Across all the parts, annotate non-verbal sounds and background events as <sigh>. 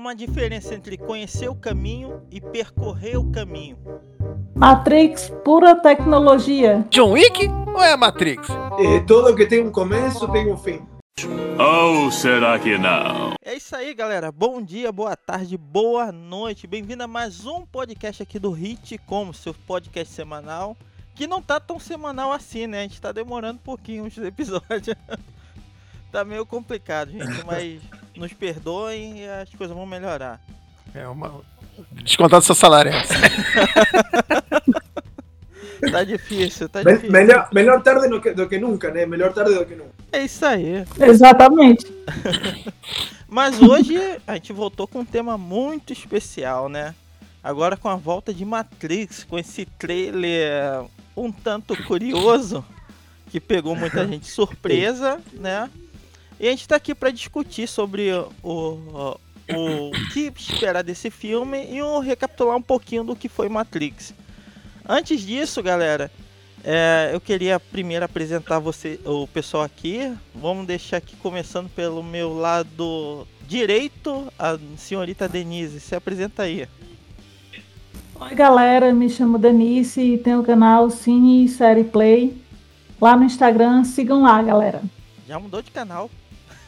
uma diferença entre conhecer o caminho e percorrer o caminho. Matrix, pura tecnologia. John Wick ou é Matrix? É, todo que tem um começo tem um fim. Ou será que não? É isso aí, galera. Bom dia, boa tarde, boa noite. Bem-vindo a mais um podcast aqui do Hit Como, seu podcast semanal. Que não tá tão semanal assim, né? A gente tá demorando um pouquinho os episódios. <laughs> tá meio complicado, gente, <laughs> mas nos perdoem e as coisas vão melhorar. É uma. Descontado seu salário. é <laughs> Tá difícil, tá Me- difícil. melhor, melhor tarde do que, do que nunca, né? Melhor tarde do que nunca. É isso aí. Exatamente. <laughs> Mas hoje a gente voltou com um tema muito especial, né? Agora com a volta de Matrix, com esse trailer um tanto curioso, que pegou muita gente <laughs> surpresa, né? E a gente tá aqui para discutir sobre o, o, o que esperar desse filme e o recapitular um pouquinho do que foi Matrix. Antes disso, galera, é, eu queria primeiro apresentar você, o pessoal aqui. Vamos deixar aqui começando pelo meu lado direito, a senhorita Denise. Se apresenta aí. Oi, galera. Me chamo Denise e tenho o canal Cine e Série Play. Lá no Instagram, sigam lá, galera. Já mudou de canal.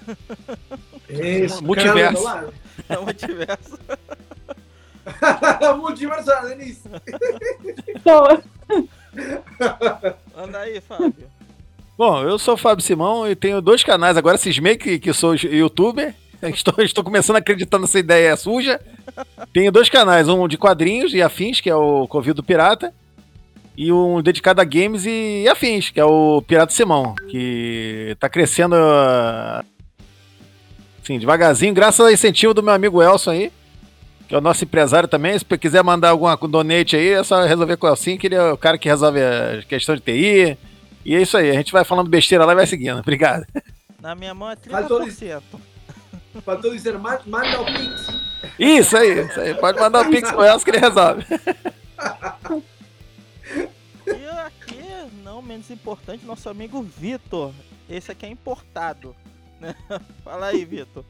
<laughs> Isso, Multiverso. É o multiverso. lá. <laughs> Multiverso, Denise. Então, <laughs> Anda aí, Fábio. Bom, eu sou o Fábio Simão e tenho dois canais. Agora cismei que, que sou youtuber. Estou, estou começando a acreditar nessa ideia suja. Tenho dois canais, um de quadrinhos e afins, que é o Convido Pirata, e um dedicado a games e afins, que é o Pirata Simão, que tá crescendo assim, devagarzinho, graças ao incentivo do meu amigo Elson aí, que é o nosso empresário também. Se quiser mandar alguma donate aí, é só resolver com o Elson, que ele é o cara que resolve a questão de TI. E é isso aí, a gente vai falando besteira lá e vai seguindo. <laughs> Obrigado. Na minha mão é Faltou 30%. Faltou dizer, ma- manda o Pix. Isso aí, isso aí. Pode mandar o Pix pro Elson que ele resolve. E aqui, não menos importante, nosso amigo Vitor. Esse aqui é importado. <laughs> Fala aí, Vitor.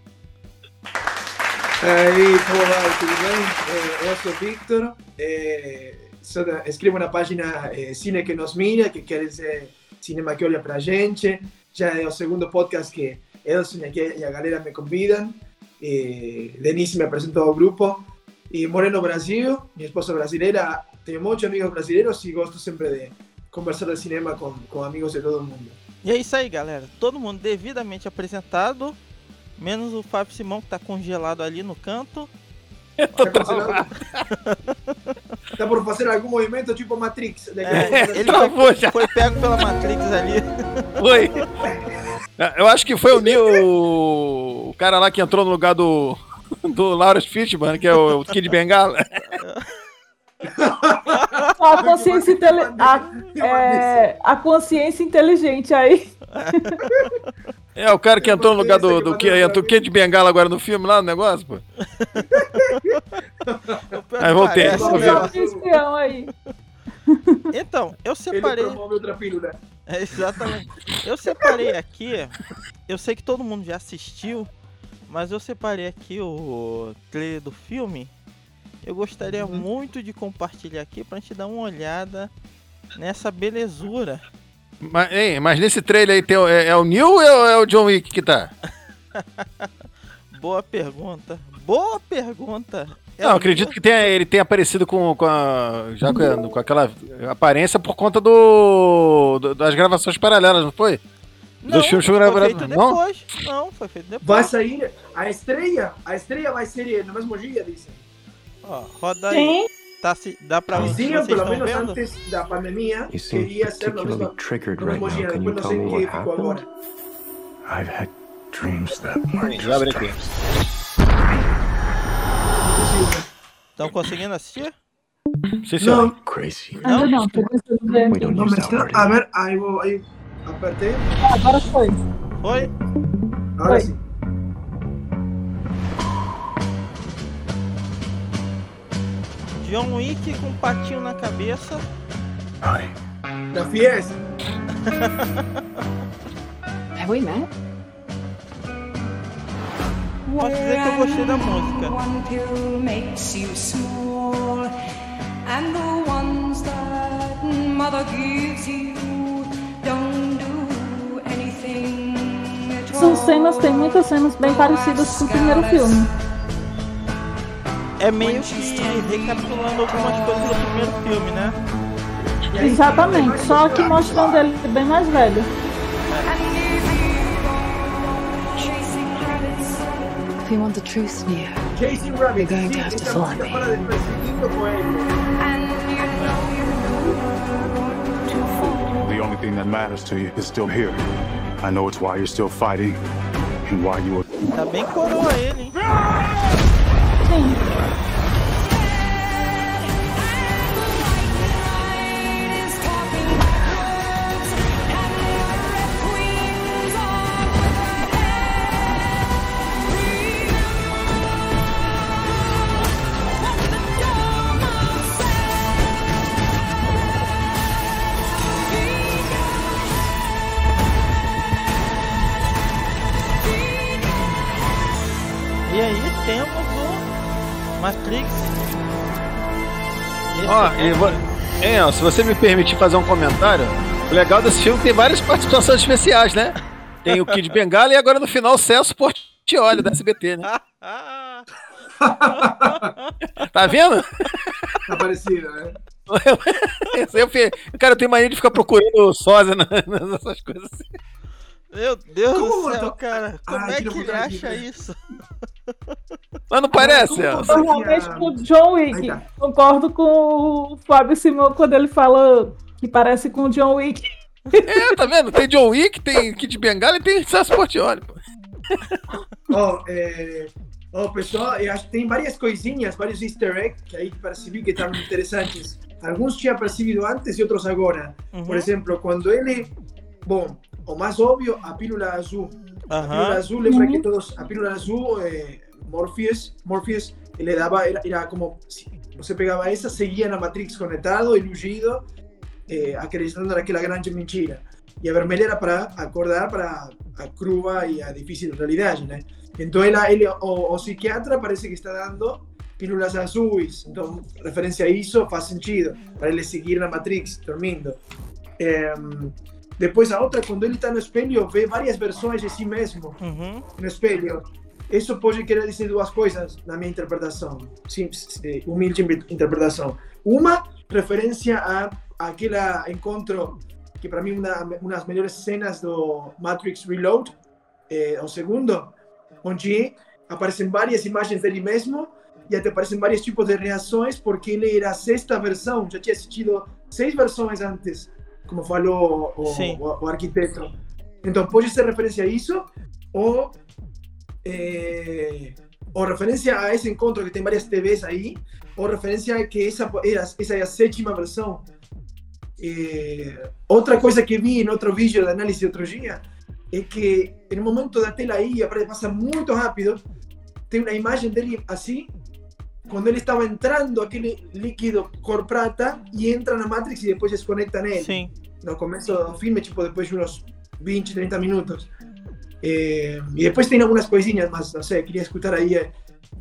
Aí, como vai? Tudo bem? Eh, eu Victor. eh, sou da- escrevo na página eh, Cine que nos mira, que quer dizer cinema que olha pra gente. Já é o segundo podcast que Elson e e a galera me convidam. Eh, Denise me apresentou ao grupo. E moro no Brasil, minha esposa brasileira. Tenho muitos amigos brasileiros e gosto sempre de conversar de cinema com, com amigos de todo mundo. E é isso aí, galera. Todo mundo devidamente apresentado. Menos o Fábio Simão que tá congelado ali no canto. Está cancelado? Está por fazer algum movimento tipo Matrix. de- É, ele Travou foi, já. foi pego pela Matrix ali. Foi. Eu acho que foi o Neil, o cara lá que entrou no lugar do, do Lawrence Fishburne, que é o, o Kid Bengala. <laughs> <laughs> a consciência, intele- a, é, a consciência inteligente aí. <laughs> É o cara que entrou no lugar do, do, que entrou o Kid Bengala agora no filme lá no negócio, pô. <laughs> Aí voltei, né? aí. <laughs> Então, eu Ele separei. pílula. É, exatamente. Eu separei aqui. Eu sei que todo mundo já assistiu, mas eu separei aqui o trailer do filme. Eu gostaria Uhum. muito de compartilhar aqui pra gente dar uma olhada nessa belezura. Mas, hein, mas nesse trailer aí tem, é, é o Neil ou é o John Wick que tá? <laughs> Boa pergunta. Boa pergunta. É Não, acredito Neil? que tenha, ele tenha aparecido com, com, a, já com, com aquela aparência por conta do, do- das gravações paralelas, não foi? Não, do filme foi Sugar feito Brothers, não? depois. Não, foi feito depois. Vai sair a estreia. A estreia vai ser no mesmo dia, dizem. Ó, roda aí. Sim. Tá, se, dá pra Diziam, pelo estão menos vendo? antes da pandemia, You seem queria ser dia. Can you Depois não tell sei me o que what ficou happened? agora. I've had dreams that were Já abre aqui. Estão conseguindo assistir? Sim, senhor. Não, crazy. Não. We don't não use me that está. word. A ver, aí vou. Aí apertei. Agora foi. Foi? Agora sim. John Wick com um patinho na cabeça. Hi. Da Fies. Have we met? Posso dizer que eu gostei da música. One pill makes you small, and the ones that mother gives you don't do anything at São cenas, tem muitas cenas bem parecidas com o primeiro filme. É meio que recapitulando algumas coisas do primeiro filme, né? Exatamente, só que mostrando ele bem mais velho. If you want the truth, Neo. You're going to have to follow me. The only thing that matters to you is still here. I know it's why you're still fighting and why you were. Tá bem coroa ele, hein? Sim. Matrix. Ó, é e vo- Hein, ó, se você me permitir fazer um comentário, o legal desse filme tem várias participações especiais, né? Tem o Kid Bengala e agora no final o Celso Portioli da SBT, né? Ah, Tá vendo? Tá parecido, né? Eu Cara, eu tenho mania de ficar procurando sósia nessas coisas assim. Meu Deus Como do céu, tô- cara. Como Ai, é que ele acha aqui. isso? Mas não parece, como você- Eu realmente com o John Wick. tá. Concordo com o Fábio Simão quando ele fala que parece com o John Wick. É, tá vendo? Tem John Wick, tem Kid Bengala e tem Celso Portioli. pô. Ó, é, ó, pessoal, eu acho que tem várias coisinhas, vários easter eggs que aí percebi que estavam interessantes. Alguns tinha percebido antes e outros agora. Uhum. Por exemplo, quando ele... Bom, o mais óbvio, a pílula azul. A pílula Aham. azul, lembra Uhum. que todos... A pílula azul, eh, Morpheus, Morpheus, ele dava... Era, era como... si Você pegava essa, seguia na Matrix conectado, iludido, eh, acreditando naquela grande mentira. E a vermelha era para acordar para a crua e a difícil realidade, né? Então ela, ele, o, o psiquiatra parece que está dando pílulas azuis. Então, referência a isso faz sentido, para ele seguir na Matrix, dormindo. Em, depois a outra, quando ele está no espelho, vê várias versões de si mesmo Uhum. no espelho. Isso pode querer dizer duas coisas na minha interpretação, sim, eh, humilde interpretação. Uma, referência a aquele encontro que para mim uma uma das melhores cenas do Matrix Reload, eh, o segundo, onde aparecem várias imagens dele mesmo e até aparecem vários tipos de reações porque ele era a sexta versão, já tinha assistido seis versões antes, como falou o, Sim. o, o arquiteto. Então pode ser referência a isso ou eh, o referência a esse encontro que tem várias TVs aí, ou referência a que essa, essa é a sétima versão. Eh, outra coisa que vi em outro vídeo de análise outro dia é que no momento da tela aí, apare- passa muito rápido, tem uma imagem dele assim, quando ele estava entrando aquele líquido cor prata e entra na Matrix e depois desconecta nele Sim. no começo do filme, tipo, depois de uns 20, 30 minutos. Eh, e depois tem algumas coisinhas, mas não sei, queria escutar aí eh,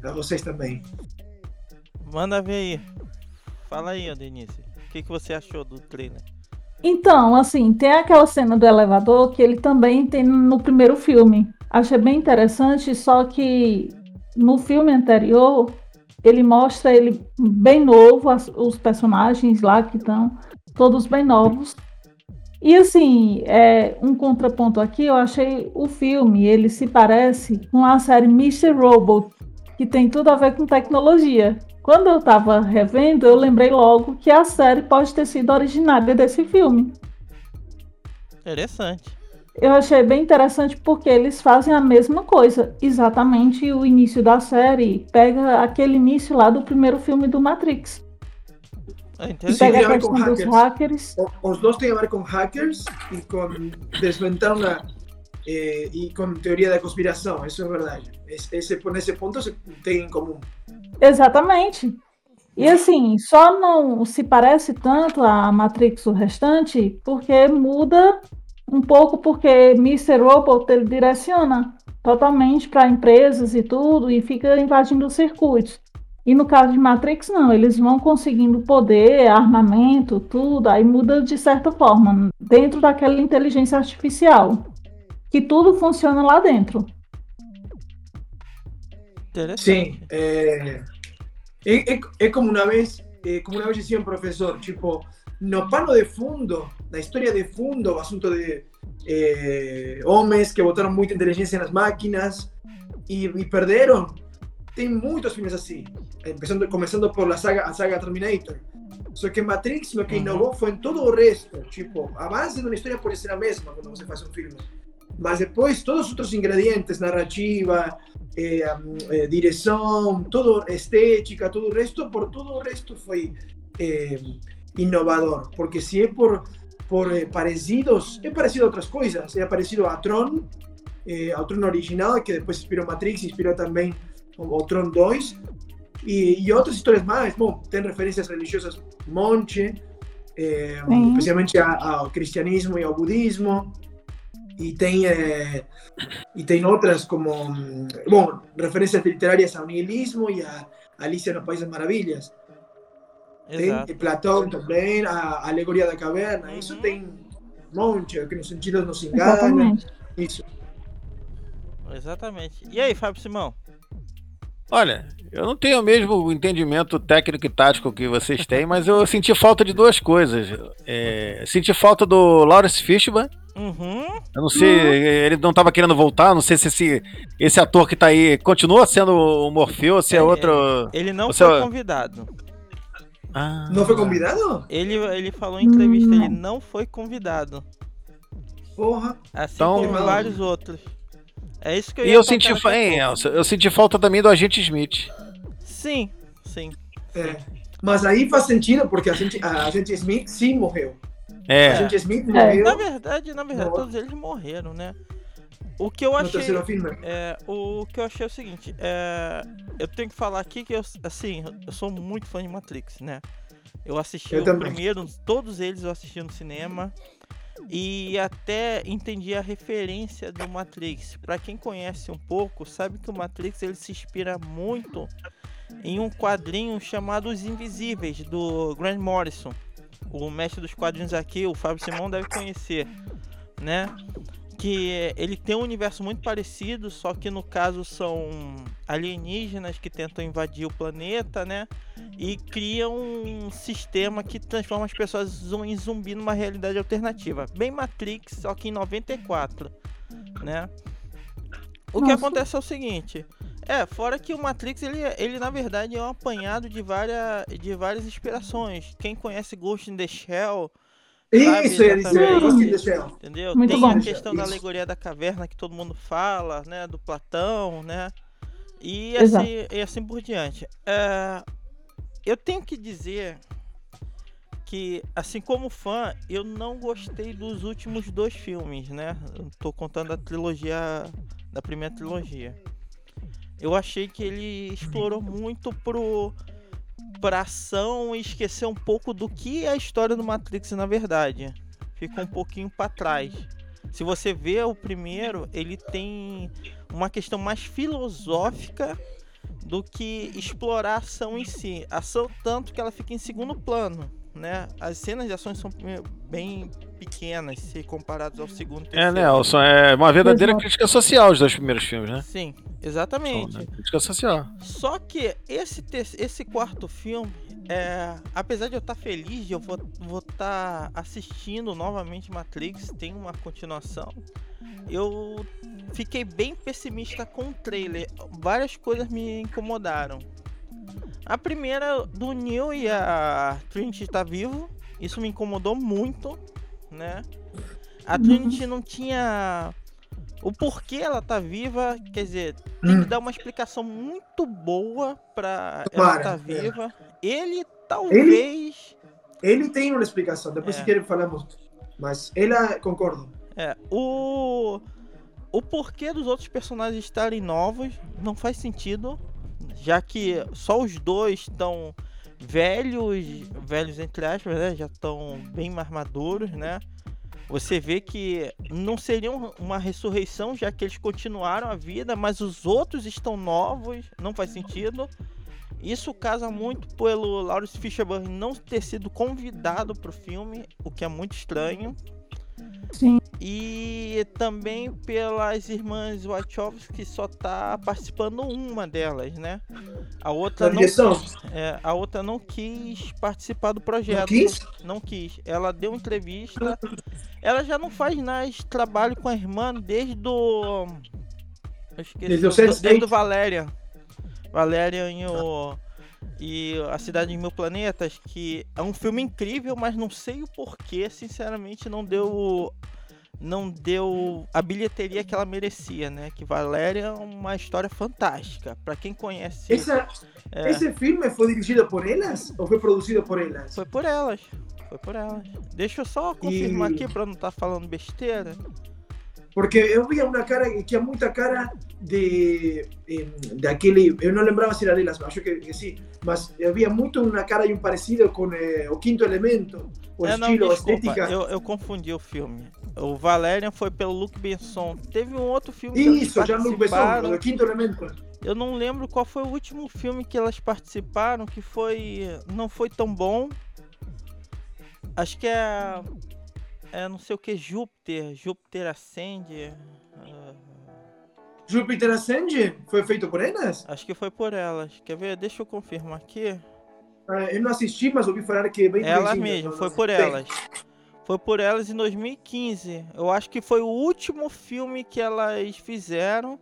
a vocês também. Manda ver aí. Fala aí, Denise. O que, que você achou do trailer? Então, assim, tem aquela cena do elevador que ele também tem no primeiro filme. Achei bem interessante, só que no filme anterior ele mostra ele bem novo, as- os personagens lá que estão todos bem novos. E assim, é, um contraponto aqui, eu achei o filme, ele se parece com a série Mr. Robot, que tem tudo a ver com tecnologia. Quando eu estava revendo, eu lembrei logo que a série pode ter sido originária desse filme. Interessante. Eu achei bem interessante porque eles fazem a mesma coisa. Exatamente o início da série pega aquele início lá do primeiro filme do Matrix. É E interessante. pega tem a a ver com questão dos hackers. hackers. O- Os dois têm a ver com hackers e com desventar uma. eh, e com teoria da conspiração, isso é verdade. Esse, esse, nesse ponto se tem em comum. Exatamente. E assim, só não se parece tanto a Matrix o restante porque muda um pouco porque Mr. Robot ele direciona totalmente para empresas e tudo, e fica invadindo os circuitos. E no caso de Matrix, não, eles vão conseguindo poder, armamento, tudo, aí muda de certa forma, dentro daquela inteligência artificial. Que tudo funciona lá dentro. Sí, eh, es, es- es como una vez, eh, como una vez decía un profesor, tipo, no pano de fundo, la historia de fundo, asunto de eh, hombres que botaron mucha inteligencia en las máquinas y, y perderon. Tem muchos filmes así, empezando, comenzando por la saga, a saga Terminator. Só que Matrix lo que innovó fue en todo el resto, tipo, a base de una historia pode ser a mesma quando você faz um filme. Mas depois, todos os outros ingredientes, narrativa, eh, eh, direção, todo estética, todo o resto, por todo o resto foi eh, inovador. Porque se é por, por eh, parecidos, é parecido a outras coisas. É parecido a Tron, eh, ao Tron original, que depois inspirou Matrix, inspirou também o, o Tron 2. E, e outras histórias mais. Bom, tem referências religiosas monte, eh, Sim. especialmente a- ao cristianismo e ao budismo. E tem, eh, e tem outras como, hum, bom, referências literárias ao nihilismo e a Alicia no País das Maravilhas. Tem Exato. Platão também, a alegoria da caverna, isso Uhum. tem um monte, que nos sentidos nos engana. Exatamente. Isso. Exatamente. E aí, Fábio Simão? Olha, eu não tenho o mesmo entendimento técnico e tático que vocês têm, mas eu senti falta de duas coisas. É, senti falta do Lawrence Fishburne. Uhum. Eu não sei, ele não estava querendo voltar. Não sei se esse, esse ator que tá aí continua sendo o Morfeu ou se é, É, outro. Ele não foi convidado. Ah. Não foi convidado? Ele, ele falou em entrevista, Hum. ele não foi convidado. Porra. Assim Então- como vários outros. É isso que eu E ia eu senti, fa- a hein. Elcio, eu senti falta também do agente Smith. Sim, sim. É. Mas aí faz sentido, porque a gente, a gente Smith sim morreu. A É, gente Smith É. morreu Na verdade, na verdade, todos eles morreram, né? O que eu achei. É, o que eu achei é o seguinte, é, eu tenho que falar aqui que eu, assim, eu sou muito fã de Matrix, né? Eu assisti Eu o também. primeiro, todos eles eu assisti no cinema e até entendi a referência do Matrix. Pra quem conhece um pouco, sabe que o Matrix ele se inspira muito em um quadrinho chamado Os Invisíveis do Grant Morrison. O mestre dos quadrinhos aqui, o Fábio Simão deve conhecer, né? Que ele tem um universo muito parecido, só que no caso são alienígenas que tentam invadir o planeta, né? E criam um sistema que transforma as pessoas em zumbi numa realidade alternativa. Bem Matrix, só que em 94, né? O que Nossa. acontece é o seguinte. É, fora que o Matrix, ele, ele na verdade é um apanhado de várias, de várias inspirações. Quem conhece Ghost in the Shell, Isso, ia dizer, Shell. Entendeu? Muito Tem bom. a questão da alegoria da caverna que todo mundo fala, né? Do Platão, né? E assim, e assim por diante. É, eu tenho que dizer que, assim como fã, eu não gostei dos últimos dois filmes, né? Eu tô contando a trilogia, da primeira trilogia. Eu achei que ele explorou muito pro pra ação e esqueceu um pouco do que é a história do Matrix na verdade. Ficou um pouquinho para trás. Se você vê o primeiro, ele tem uma questão mais filosófica do que explorar a ação em si. Ação tanto que ela fica em segundo plano, né? As cenas de ações são bem pequenas se comparadas ao segundo. e é, terceiro. Nelson, é uma verdadeira Exato. crítica social os dois primeiros filmes, né? Sim, exatamente. né? Crítica social. Só que esse, ter- esse quarto filme, é, apesar de eu estar feliz de eu vou estar assistindo novamente Matrix, tem uma continuação, eu fiquei bem pessimista com o trailer. Várias coisas me incomodaram. A primeira, do Neo e a Trinity tá vivo, isso me incomodou muito, né? A Trinity não tinha o porquê ela tá viva, quer dizer, tem que Hum. dar uma explicação muito boa pra Tomara, ela tá é. viva. Ele talvez. Ele tem uma explicação, depois É. se quer falamos. Mas ela, concordo. É, o. O porquê dos outros personagens estarem novos não faz sentido, já que só os dois estão velhos, velhos entre aspas, né? Já estão bem mais maduros, né? Você vê que não seria um- uma ressurreição, já que eles continuaram a vida, mas os outros estão novos, não faz sentido. Isso casa muito pelo Lawrence Fishburne não ter sido convidado pro filme, o que é muito estranho. Sim. E também pelas irmãs Wachowski, que só tá participando uma delas, né? A outra Na não, é, a outra não quis participar do projeto. Não quis? Não quis. Ela deu entrevista. Ela já não faz mais trabalho com a irmã desde o. Eu esqueci. Desde o do- Sense8. desde o Valéria. Valéria e o. E a Cidade de Mil Planetas, que é um filme incrível, mas não sei o porquê, sinceramente, não deu. Não deu a bilheteria que ela merecia, né? Que Valéria é uma história fantástica. Pra quem conhece. Esa- é, ¿Ese filme fue dirigido por ellas o fue producido por ellas? Foi por elas. Foi por elas. Deixa eu só confirmar E- aqui pra não estar falando besteira. Porque eu via uma cara que tinha muita cara de em, daquele, eu não lembrava se era delas, acho que, que sim, mas havia muito uma cara e um parecido com eh, o Quinto Elemento, o é, não, estilo, a desculpa, estética. eu, eu confundi o filme. O Valerian foi pelo Luke Besson. Teve um outro filme Isso, já no Besson, o Quinto Elemento. Eu não lembro qual foi o último filme que elas participaram, que foi. não foi tão bom. Acho que é. É não sei o que, Júpiter. Júpiter Ascende. ah, Júpiter Ascende foi feito por elas? acho que foi por elas. Quer ver? Deixa eu confirmar aqui. Ah, eu não assisti, mas ouvi falar que é bem Elas conhecido, mesmo, foi por elas. Foi por elas em 2015. Eu acho que foi o último filme que elas fizeram.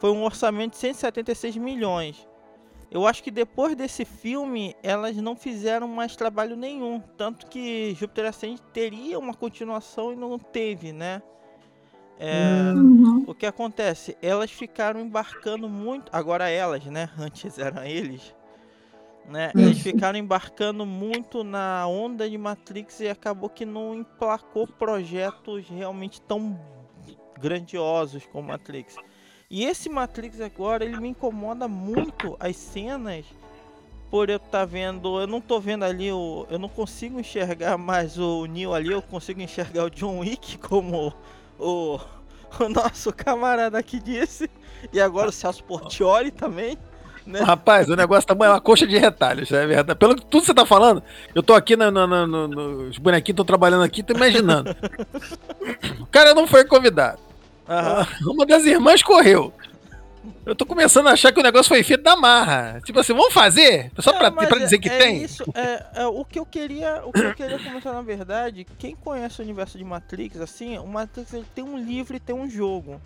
Foi um orçamento de 176 milhões. Eu acho que depois desse filme elas não fizeram mais trabalho nenhum. Tanto que Júpiter Ascendente teria uma continuação e não teve, né? É, Uhum. o que acontece? Elas ficaram embarcando muito. Agora elas, né? <laughs> Antes eram eles. Né? Eles ficaram embarcando muito na onda de Matrix e acabou que não emplacou projetos realmente tão grandiosos como Matrix. E esse Matrix agora, ele me incomoda muito as cenas por eu estar vendo, eu não tô vendo ali o, eu não consigo enxergar mais o Neo ali, eu consigo enxergar o John Wick como o, o nosso camarada aqui disse, e agora o Celso Portioli também, né? Rapaz, o negócio tá é uma coxa de retalhos, é verdade. Pelo que tudo que você tá falando, eu tô aqui no- os bonequinhos estão trabalhando aqui, tô imaginando. o cara não foi convidado. Aham. Uma das irmãs correu. Eu tô começando a achar que o negócio foi feito da marra. Tipo assim, vamos fazer? Só É, pra, pra é- dizer que é tem? Isso, é, é, o que eu queria, o que eu queria comentar na verdade, quem conhece o universo de Matrix, assim, o Matrix ele tem um livro e tem um jogo.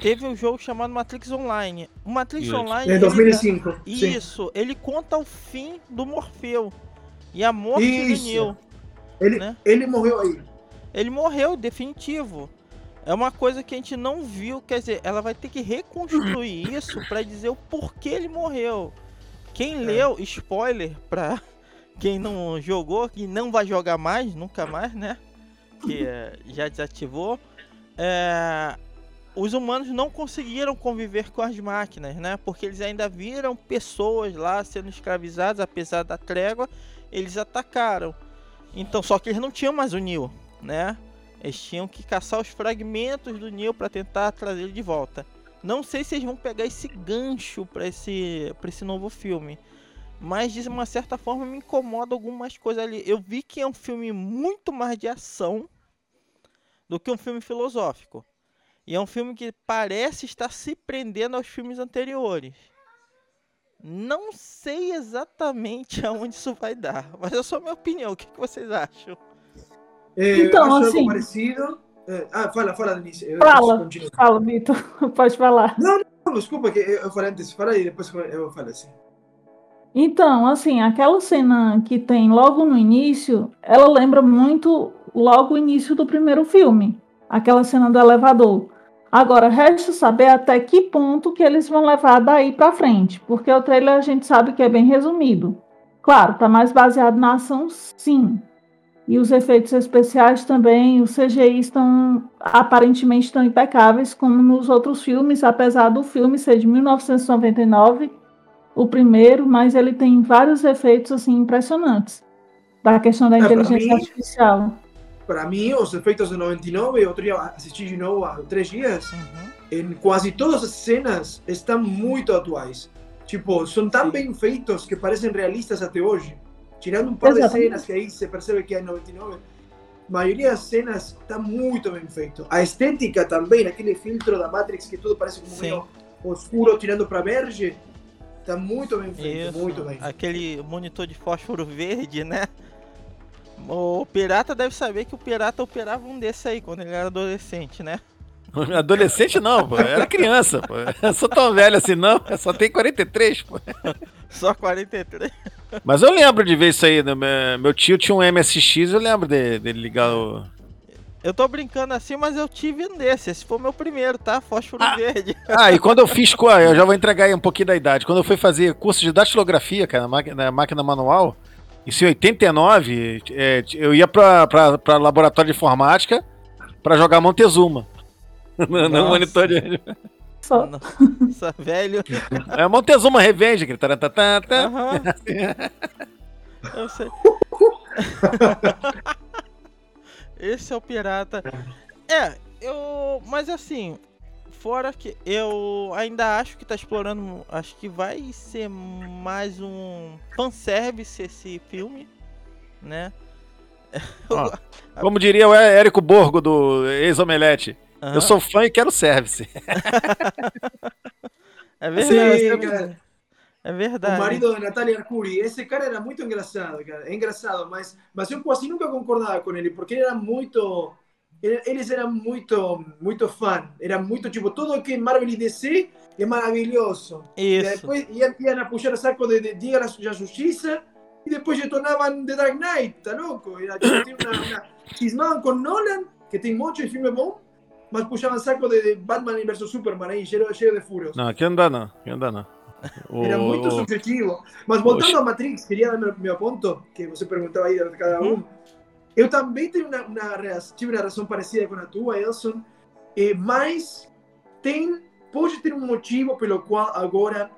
Teve um jogo chamado Matrix Online. O Matrix Isso. Online. Ele- 2005. sim. Isso, ele conta o fim do Morfeu e a morte Isso. do Neo. Ele, né? ele morreu aí. Ele morreu, definitivo. É uma coisa que a gente não viu, quer dizer, ela vai ter que reconstruir <laughs> isso pra dizer o porquê ele morreu. Quem leu, spoiler pra quem não jogou, que não vai jogar mais, nunca mais, né? Que eh, já desativou. É, os humanos não conseguiram conviver com as máquinas, né? Porque eles ainda viram pessoas lá sendo escravizadas, apesar da trégua, eles atacaram. Então, só que eles não tinham mais o Neo, né? Eles tinham que caçar os fragmentos do Neo para tentar trazer ele de volta. Não sei se eles vão pegar esse gancho para esse, esse novo filme. Mas de uma certa forma me incomoda algumas coisas ali. Eu vi que é um filme muito mais de ação do que um filme filosófico. E é um filme que parece estar se prendendo aos filmes anteriores. Não sei exatamente <laughs> aonde isso vai dar, mas é só minha opinião. O que vocês acham? Eh, Então, assim- parecido. Eh, ah, fala, fala, Denise. Eu Fala. continuo. Fala, Vitor. <laughs> Pode falar. Não, desculpa, que eu falei antes. Fala e depois eu falo assim. Então, assim, aquela cena que tem logo no início, ela lembra muito logo o início do primeiro filme. Aquela cena do elevador. Agora, resta saber até que ponto que eles vão levar daí pra frente, porque o trailer a gente sabe que é bem resumido. Claro, tá mais baseado na ação, sim. E os efeitos especiais também, os CGI estão aparentemente estão impecáveis, como nos outros filmes, apesar do filme ser de 1999, o primeiro, mas ele tem vários efeitos assim impressionantes da questão da É, pra inteligência mim- artificial. para mim, os efeitos de 99, outro dia assisti de novo há três dias, Uhum. em quase todas as cenas estão muito atuais. Tipo, são tão Sim. bem feitos que parecem realistas até hoje. Tirando um par de Exatamente. cenas que aí se percebe que é 99, a maioria das cenas está muito bem feito. A estética também, aquele filtro da Matrix que tudo parece como Sim. meio oscuro tirando para verde, está muito bem feito, Isso. muito bem. Aquele monitor de fósforo verde, né? O pirata deve saber que o pirata operava um desse aí quando ele era adolescente, né? <laughs> Adolescente não, pô. Era criança, pô. <laughs> Eu sou tão velho assim, não. Eu só tenho 43, pô. <laughs> Só 43. Mas eu lembro de ver isso aí. né? Meu- tio tinha um MSX, eu lembro de- dele ligar o. Eu tô brincando assim, mas eu tive um desse. Esse foi o meu primeiro, tá? Fósforo verde. Ah, e quando eu fiz. Eu já vou entregar aí um pouquinho da idade. Quando eu fui fazer curso de datilografia, cara, na máquina, na máquina manual, isso em 89, é, eu ia pra, pra, pra laboratório de informática pra jogar Montezuma. <laughs> No, no Nossa. monitor de. Só. Nossa, velho. É Montezuma Revenge, aquele tarantatata. Aham. Eu sei. <laughs> Esse é o pirata. É, eu. Mas assim, fora que eu ainda acho que tá explorando. Acho que vai ser mais um fanservice esse filme, né? <laughs> Ó, Como diria o Érico Borgo do ex-Omelete. Aham, Eu sou fã e quero service. <laughs> É Sim, verdade. cara. É O verdade. marido de Natalia Arcuri, esse cara era muito engraçado, cara. É engraçado, mas, mas eu quase nunca concordava com ele, porque ele era muito. ele- Eles eram muito, muito fã. Era muito tipo, tudo que Marvel e DC é maravilhoso. E Isso. depois iam, iam a puxar o saco de, de Liga da Justiça e depois retornavam The Dark Knight, tá louco? Era, tipo, uma, uma, cismavam com Nolan, que tem muitos filmes bons, mas puxavam saco de, de Batman vs Superman aí, cheio, cheio de furos. Não. Aqui não dá não. O- Era muito o- subjetivo. Mas voltando a Matrix, queria dar meu, meu ponto, que você perguntava aí de cada um. Eu também tenho uma, uma, tive uma razão parecida com a tua, Elson, eh, mas tem, pode ter um motivo pelo qual agora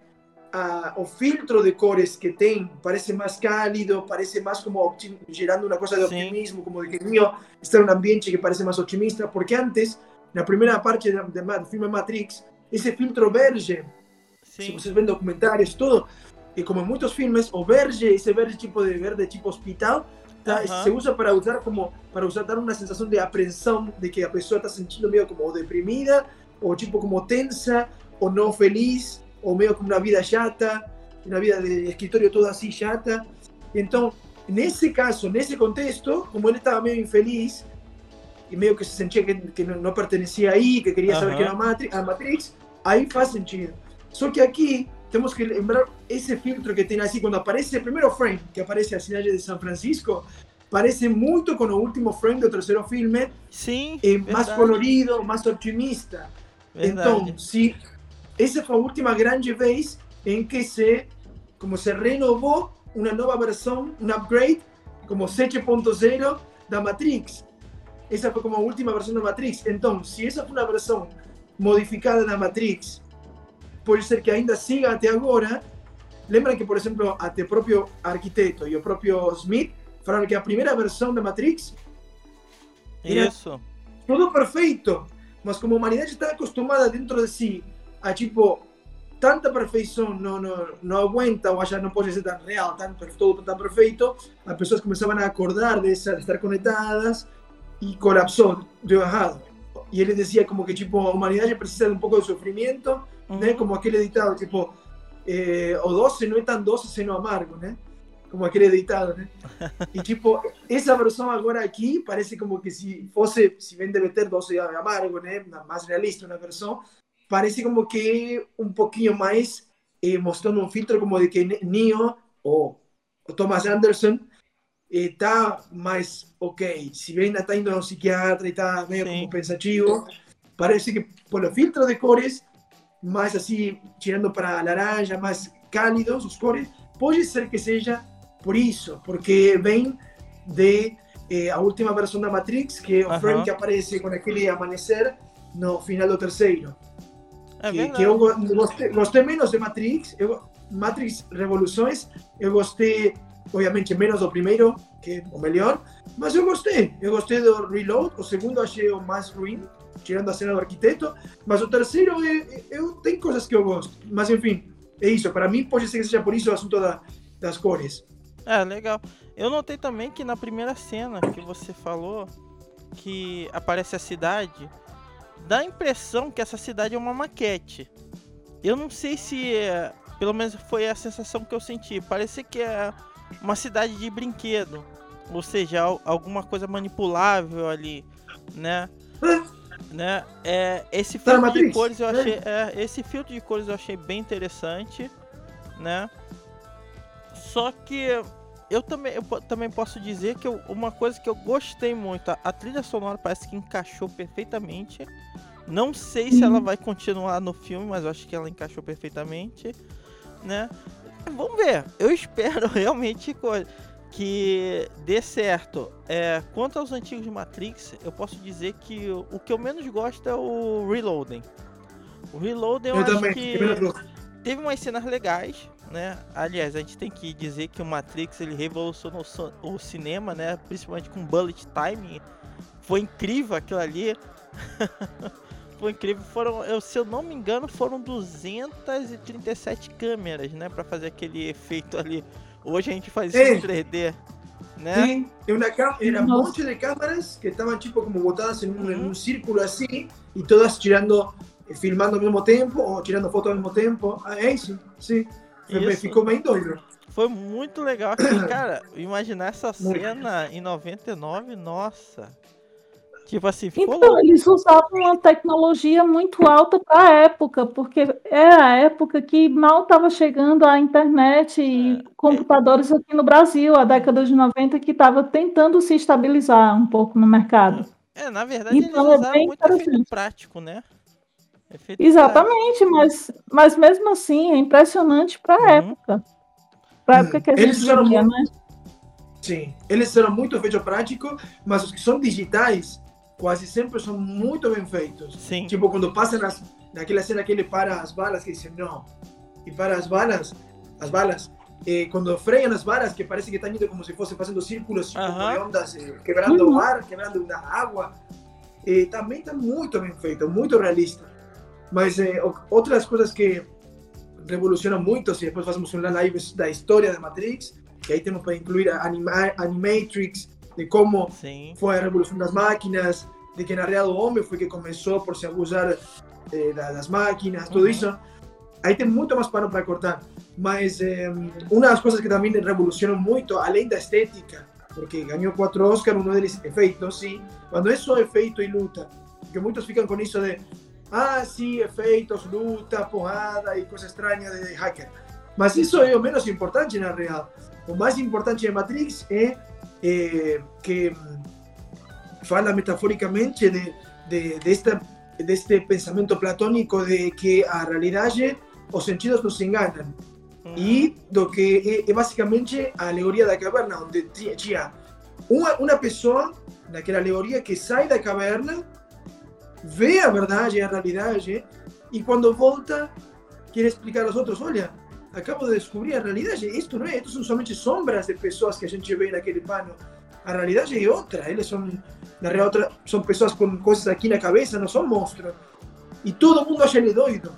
ah, o filtro de cores que tem parece mais cálido, parece mais como gerando uma coisa de Sim. optimismo, como de que niño está em um ambiente que parece mais otimista, porque antes, na primeira parte da- da- do filme Matrix, esse filtro verde se Sim. vocês ven documentários, todo, e como en muchos filmes, o verde, ese verde tipo de verde tipo hospital, tá, Ajá. se usa para usar como para usar dar una sensación de apreensão de que a pessoa está sentindo meio como deprimida, ou tipo como tensa, ou não feliz, ou meio como uma vida chata, uma vida de escritório toda assim chata. Então, nesse caso, nesse contexto, como ele estava meio infeliz, e meio que se sentia que, que não, não pertencia aí, que queria saber Aham. que era Matrix, a Matrix, aí faz sentido. Só que aqui temos que lembrar esse filtro que tem assim, quando aparece o primeiro frame, que aparece a cidade de São Francisco, parece muito com o último frame do terceiro filme, Sim. e mais verdade, colorido, mais otimista. verdade. Então, se essa foi a última grande vez em que se, como se renovou uma nova versão, um upgrade, como 7.0 da Matrix. Essa foi como última versão da Matrix. Então, se essa foi uma versão modificada da Matrix, pode ser que ainda siga até agora. Lembra que, por exemplo, até o próprio arquiteto e o próprio Smith falaram que a primeira versão da Matrix era Isso. tudo perfeito, mas como a humanidade está acostumada dentro de si a tipo tanta perfeição não, não, não aguenta ou já não pode ser tão real, tão, per- todo tão perfeito, as pessoas começavam a acordar de, essa, de estar conectadas e colapsou, deu errado. E ele dizia como que tipo a humanidade precisa de um pouco de sofrimento, né? Uhum. Como aquele ditado tipo eh, o doce não é tão doce sino amargo, né? Como aquele ditado, né? E tipo, essa versão agora aqui parece como que se fosse, se bem deve ter doce amargo, né? Mais realista na versão, parece como que um pouquinho mais eh, mostrando um filtro como de que Neo ou o Thomas Anderson está mais ok. Bem ainda está indo ao psiquiatra e está Sim. como pensativo, parece que pelo filtro de cores, mais assim, tirando para laranja, mais cálidos os cores, pode ser que seja por isso, porque vem de eh, a última versão da Matrix, que o frame que aparece com aquele amanhecer no final do terceiro. É que, que eu go- gostei, gostei menos de Matrix, eu, Matrix Revoluções, eu gostei obviamente menos do primeiro, que é o melhor, mas eu gostei. Eu gostei do Reload, o segundo achei o mais ruim, tirando a cena do arquiteto, mas o terceiro é, eu, tem coisas que eu gosto. Mas enfim, é isso. Para mim pode ser que seja por isso o assunto da, das cores. É, legal. Eu notei também que na primeira cena que você falou que aparece a cidade, dá a impressão que essa cidade é uma maquete. Eu não sei se é, pelo menos foi a sensação que eu senti. Parece que é uma cidade de brinquedo, ou seja, al- alguma coisa manipulável ali, né? né? É, esse Tá filtro de cores eu né? achei, é, esse filtro de cores eu achei bem interessante, né? Só que eu também, eu também posso dizer que eu- uma coisa que eu gostei muito, a, a trilha sonora parece que encaixou perfeitamente. Não sei se ela vai continuar no filme, mas eu acho que ela encaixou perfeitamente, né? Vamos ver. Eu <laughs> espero realmente que dê certo. É, quanto aos antigos Matrix, eu posso dizer que o, o que eu menos gosto é o Reloading. O Reloading eu, Eu, acho também, que teve umas cenas legais, né? Aliás, a gente tem que dizer que o Matrix ele revolucionou o cinema, né? Principalmente com bullet time. Foi incrível aquilo ali. <laughs> Foi incrível. Foram, eu, se eu não me engano, foram 237 câmeras, né? Pra fazer aquele efeito ali. Hoje a gente faz isso em 3D, né? Sí, era, era Nossa. monte de cámaras que estaban tipo como botadas en un, en Ujú. un círculo así y todas tirando, eh, filmando al mismo tiempo o tirando fotos al mismo tiempo. Ah, é isso, sim. Me- Me Isso. ficou bem doido. Foi muito legal. <clears throat> Cara, imaginar essa Muito. cena em 99, nossa. Tipo assim, ficou Então, louco. eles usavam uma tecnologia muito alta para a época, porque era a época que mal estava chegando a internet e computadores aqui no Brasil, a década de 90, que estava tentando se estabilizar um pouco no mercado. É, na verdade Então, eles é usaram bem muito efeito prático, né? Efeito Exatamente, mas, mas mesmo assim é impressionante para a Uhum. época. Para a época que a Eles gente usaram vivia, muito- né? Sim, eles eram muito feitos práticos, mas os que são digitais quase sempre são muito bem feitos. Sim. Tipo, quando passa nas, naquela cena que ele para as balas, que dice não. E para as balas, as balas, eh, quando freiam as balas, que parece que estão indo como se fosse fazendo círculos tipo, Aham. de ondas, eh, quebrando o ar, quebrando a água. Eh, também está muito bem feito, muito realista. Mas outras coisas que revolucionam muito, se depois fazemos uma live da história da Matrix, que aí temos para incluir a anima Animatrix, de como Sim. foi a revolução das máquinas, de que na real o homem foi que começou por se abusar eh, da- das máquinas, tudo Uhum. isso. Aí tem muito mais pano para cortar. Mas eh, uma das coisas que também revolucionou muito, além da estética, porque ganhou quatro Oscars, um deles efeitos, sim. Quando é só efeito e luta, porque muitos ficam com isso de ah, sim, efeitos, luta, porrada e coisa estranha de hacker. Mas isso é o menos importante na real. O mais importante de Matrix é eh, que hum, fala metaforicamente de, de, de, esta, de este pensamento platónico de que a realidade, os sentidos nos enganam. Uhum. E do que é, é basicamente a alegoria da caverna, onde ti- tinha uma, uma pessoa naquela alegoria que sai da caverna, vê a verdade, a realidade, e quando volta, quer explicar aos outros: olha, acabo de descobrir a realidade, isto não é, isto são somente sombras de pessoas que a gente vê naquele pano. A realidade é outra, eles são, na real, outra, são pessoas com coisas aqui na cabeça, não são monstros. E todo mundo acha ele doido.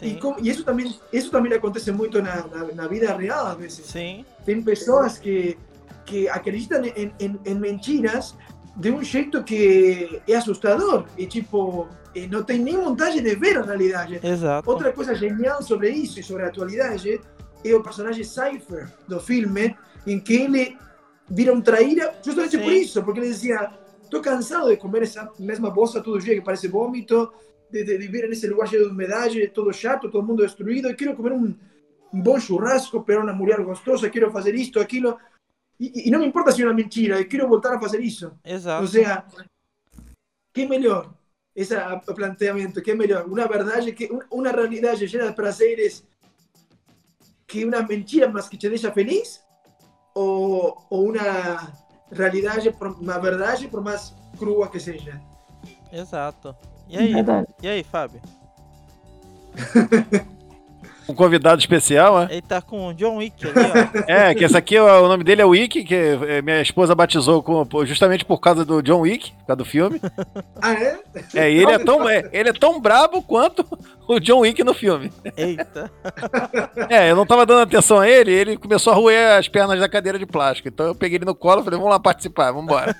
E, Sim. como- e isso também isso também acontece muito na, na, na vida real às vezes Sim. tem pessoas que que acreditam em, em, em mentiras de um jeito que é assustador e tipo e não tem nem vontade de ver a realidade Exato. outra coisa genial sobre isso e sobre a atualidade é o personagem Cypher do filme em que ele vira um traíra justamente por Sim. isso porque ele dizia estou cansado de comer essa mesma bosta todo dia que parece vômito de, de vivir nesse lugar cheio de umidade, todo chato, todo mundo destruído. Eu quero comer um, um bom churrasco, pegar uma mulher gostosa, quero fazer isto, aquilo. E, e não me importa se é uma mentira, eu quero voltar a fazer isso. Exato. Ou seja, que melhor? Esse é o planteamento, que melhor? Uma verdade, que um- uma realidade cheia de prazeres que uma mentira, mas que te deixa feliz? Ou, ou uma realidade, por- uma verdade, por mais crua que seja? Exato. E aí? Verdade. E aí, Fábio? <laughs> um convidado especial, né? Ele tá com o John Wick ali, ó. <laughs> É, que esse aqui, ó, o nome dele é Wick, que é, minha esposa batizou com- justamente por causa do John Wick, por causa do filme. <laughs> Ah, é? É, e ele é tão, é, ele é tão brabo quanto o John Wick no filme. Eita. <laughs> É, eu não tava dando atenção a ele, ele começou a roer as pernas da cadeira de plástico. Então eu peguei ele no colo e falei, vamos lá participar, vamos embora.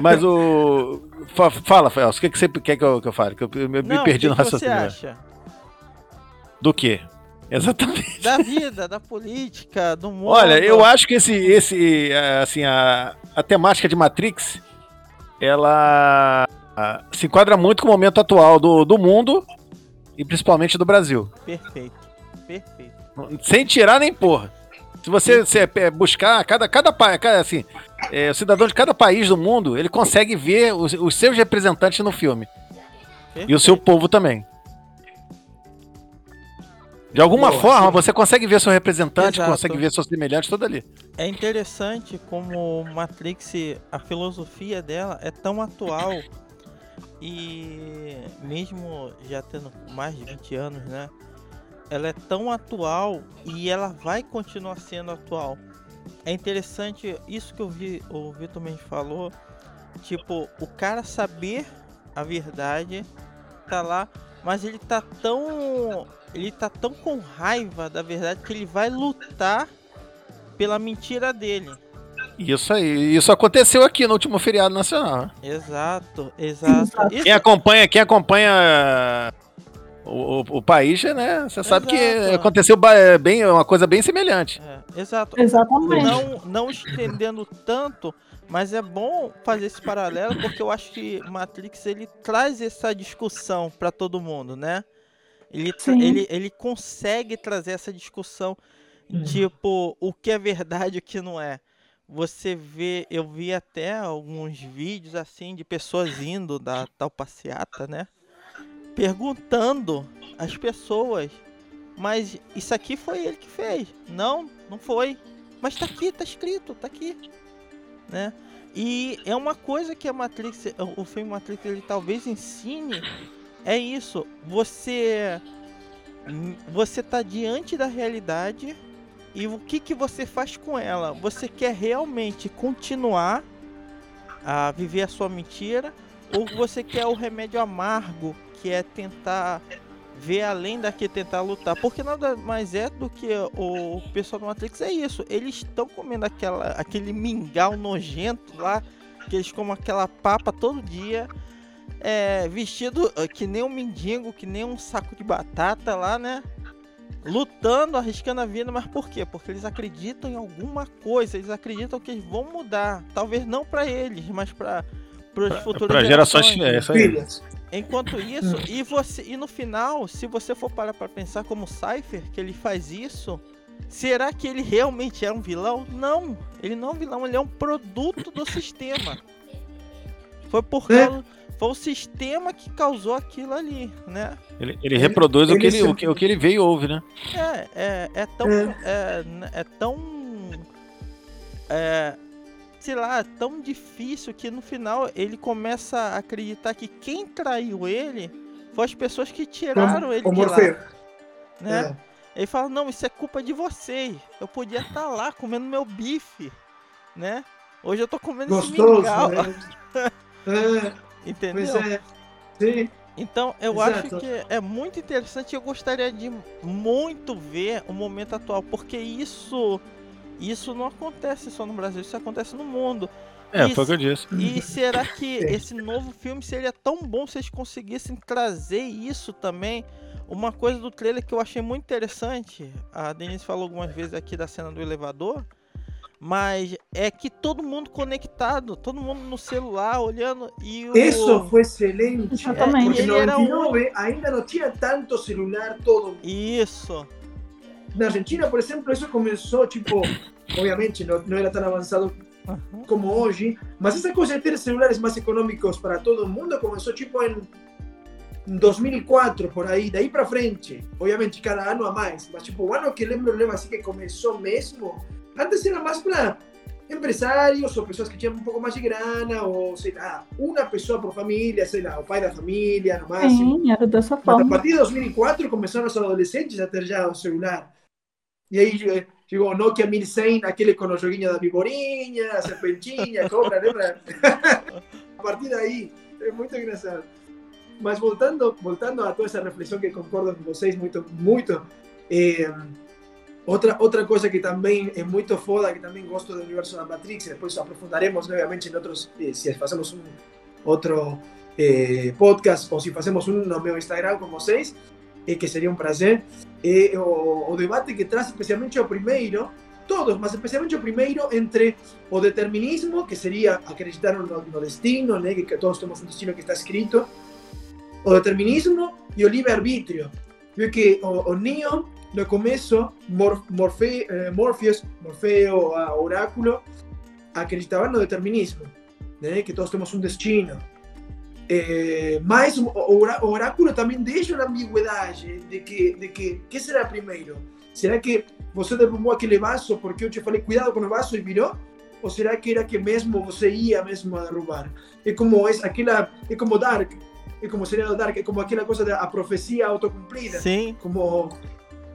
Mas o. fa- Fala, Felso, o que, que você quer que eu, que eu fale? Que eu, me Não, perdi o no que que você raciocínio. acha? Do quê? Exatamente. Da vida, da política, do mundo. Olha, eu acho que esse, esse eh, assim, a, a temática de Matrix, ela se enquadra muito com o momento atual do, do mundo e principalmente do Brasil. Perfeito. Perfeito. Sem tirar nem porra. Se você, se, é, buscar cada, cada, cada assim, é, o cidadão de cada país do mundo, ele consegue ver os, os seus representantes no filme. E o seu povo também. De alguma Boa, forma, sim. você consegue ver seu representante, Exato. consegue ver seus semelhantes todo ali. É interessante como Matrix, a filosofia dela é tão atual e mesmo já tendo mais de 20 anos, né? Ela é tão atual e ela vai continuar sendo atual. É interessante isso que eu vi, o Vitor Mendes falou, tipo, o cara saber a verdade tá lá, mas ele tá tão ele tá tão com raiva da verdade que ele vai lutar pela mentira dele. Isso aí. Isso aconteceu aqui no último feriado nacional. né? Exato, exato. Isso- Quem acompanha, quem acompanha o, o- o país, né? Você sabe que aconteceu ba- bem, uma coisa bem semelhante. é, exato. Exatamente. Não, não estendendo tanto, mas é bom fazer esse paralelo porque eu acho que Matrix ele traz essa discussão para todo mundo, né? Ele, ele, ele consegue trazer essa discussão, tipo, o que é verdade e o que não é. Você vê, eu vi até alguns vídeos assim de pessoas indo da tal passeata, né? Perguntando às pessoas, mas isso aqui foi ele que fez? Não, não foi. Mas tá aqui, tá escrito, tá aqui, né? E é uma coisa que a Matrix, o filme Matrix, ele talvez ensine é isso. Você você tá diante da realidade e o que que você faz com ela? Você quer realmente continuar a viver a sua mentira ou você quer o remédio amargo, que é tentar ver além daqui, tentar lutar? Porque nada mais é do que o pessoal do Matrix é isso. Eles estão comendo aquela aquele mingau nojento lá, que eles comem aquela papa todo dia é, vestido ah, que nem um mendigo, que nem um saco de batata lá, né? Lutando, arriscando a vida, mas por quê? Porque eles acreditam em alguma coisa, eles acreditam que eles vão mudar. Talvez não para eles, mas para as futuras Para gerações. gerações. É isso aí. Filhas. Enquanto isso, <laughs> e você e no final, se você for parar para pensar como o Cypher, que ele faz isso, será que ele realmente é um vilão? Não, ele não é um vilão, ele é um produto do sistema. Foi por É. causa, foi o sistema que causou aquilo ali, né? Ele, ele reproduz o, que ele ele, o, que, o que ele vê e ouve, né? É, é, é tão. É, n- é tão. É, sei lá, tão difícil que no final ele começa a acreditar que quem traiu ele foi as pessoas que tiraram ele O de lá. Morfeu. Né? É. Ele fala, não, isso é culpa de vocês. Eu podia estar lá comendo meu bife, né? Hoje eu tô comendo esse Gostoso, mingau, né? <laughs> É, entendeu? é. Sim. Então, eu Exato. acho que é muito interessante e eu gostaria de muito ver o momento atual, porque isso isso não acontece só no Brasil, isso acontece no mundo. É, Isso. foi o que eu disse. E <laughs> será que <laughs> É. esse novo filme seria tão bom se eles conseguissem trazer isso também? Uma coisa do trailer que eu achei muito interessante, a Denise falou algumas vezes aqui da cena do elevador, mas é que todo mundo conectado, todo mundo no celular olhando e o Eso fue excelente. Exatamente. Porque Ele en era um- 99 ainda no tinha tanto celular todo. Isso. Na Argentina, por exemplo, eso comenzó, tipo, obviamente no, no era tan avanzado Aham. como hoy, mas esa cosa de tener celulares más económicos para todo el mundo comenzó, tipo, en 2004, por aí, daí pra frente. Obviamente, cada ano a mais, mas, tipo, o ano que lembro, lembro assim que começou mesmo, antes era mais pra empresários ou pessoas que tinham um pouco mais de grana, ou sei lá, uma pessoa por família, sei lá, o pai da família, no máximo. Sim, era dessa Mas a forma. partir de 2004 começaram os adolescentes a ter já o celular. E aí eh, chegou o Nokia 1100, aquele com o joguinho da Viborinha, a serpentinha, cobra, lembra? <laughs> a partir daí, é muito engraçado. Mas voltando, voltando a toda essa reflexão que concordo com vocês muito, muito, eh, outra, outra coisa que também é muito foda, que também gosto do universo da Matrix, e depois aprofundaremos novamente em outros, eh, se fazemos um outro eh, podcast ou se fazemos um no meu Instagram com vocês, eh, que seria um prazer, eh, o, o debate que traz especialmente o primeiro, todos, mas especialmente o primeiro, entre o determinismo, que seria acreditar no, no destino, né, que, que todos temos um destino que está escrito, o determinismo e o livre-arbítrio. Porque o, o Neo, no começo, Mor, Morfe, eh, Morpheus, Morfeo, a Oráculo, acreditavam no determinismo, né, que todos temos um destino. Eh, mas o, o orá- o oráculo também deixa uma ambiguidade de que, de que, que será primeiro? Será que você derrubou aquele vaso porque eu te falei cuidado com o vaso e virou? Ou será que era que mesmo você ia mesmo a derrubar? É como é aquela, é como Dark, é como seria Dark, é como aquela coisa da profecia autocumprida, Sim, como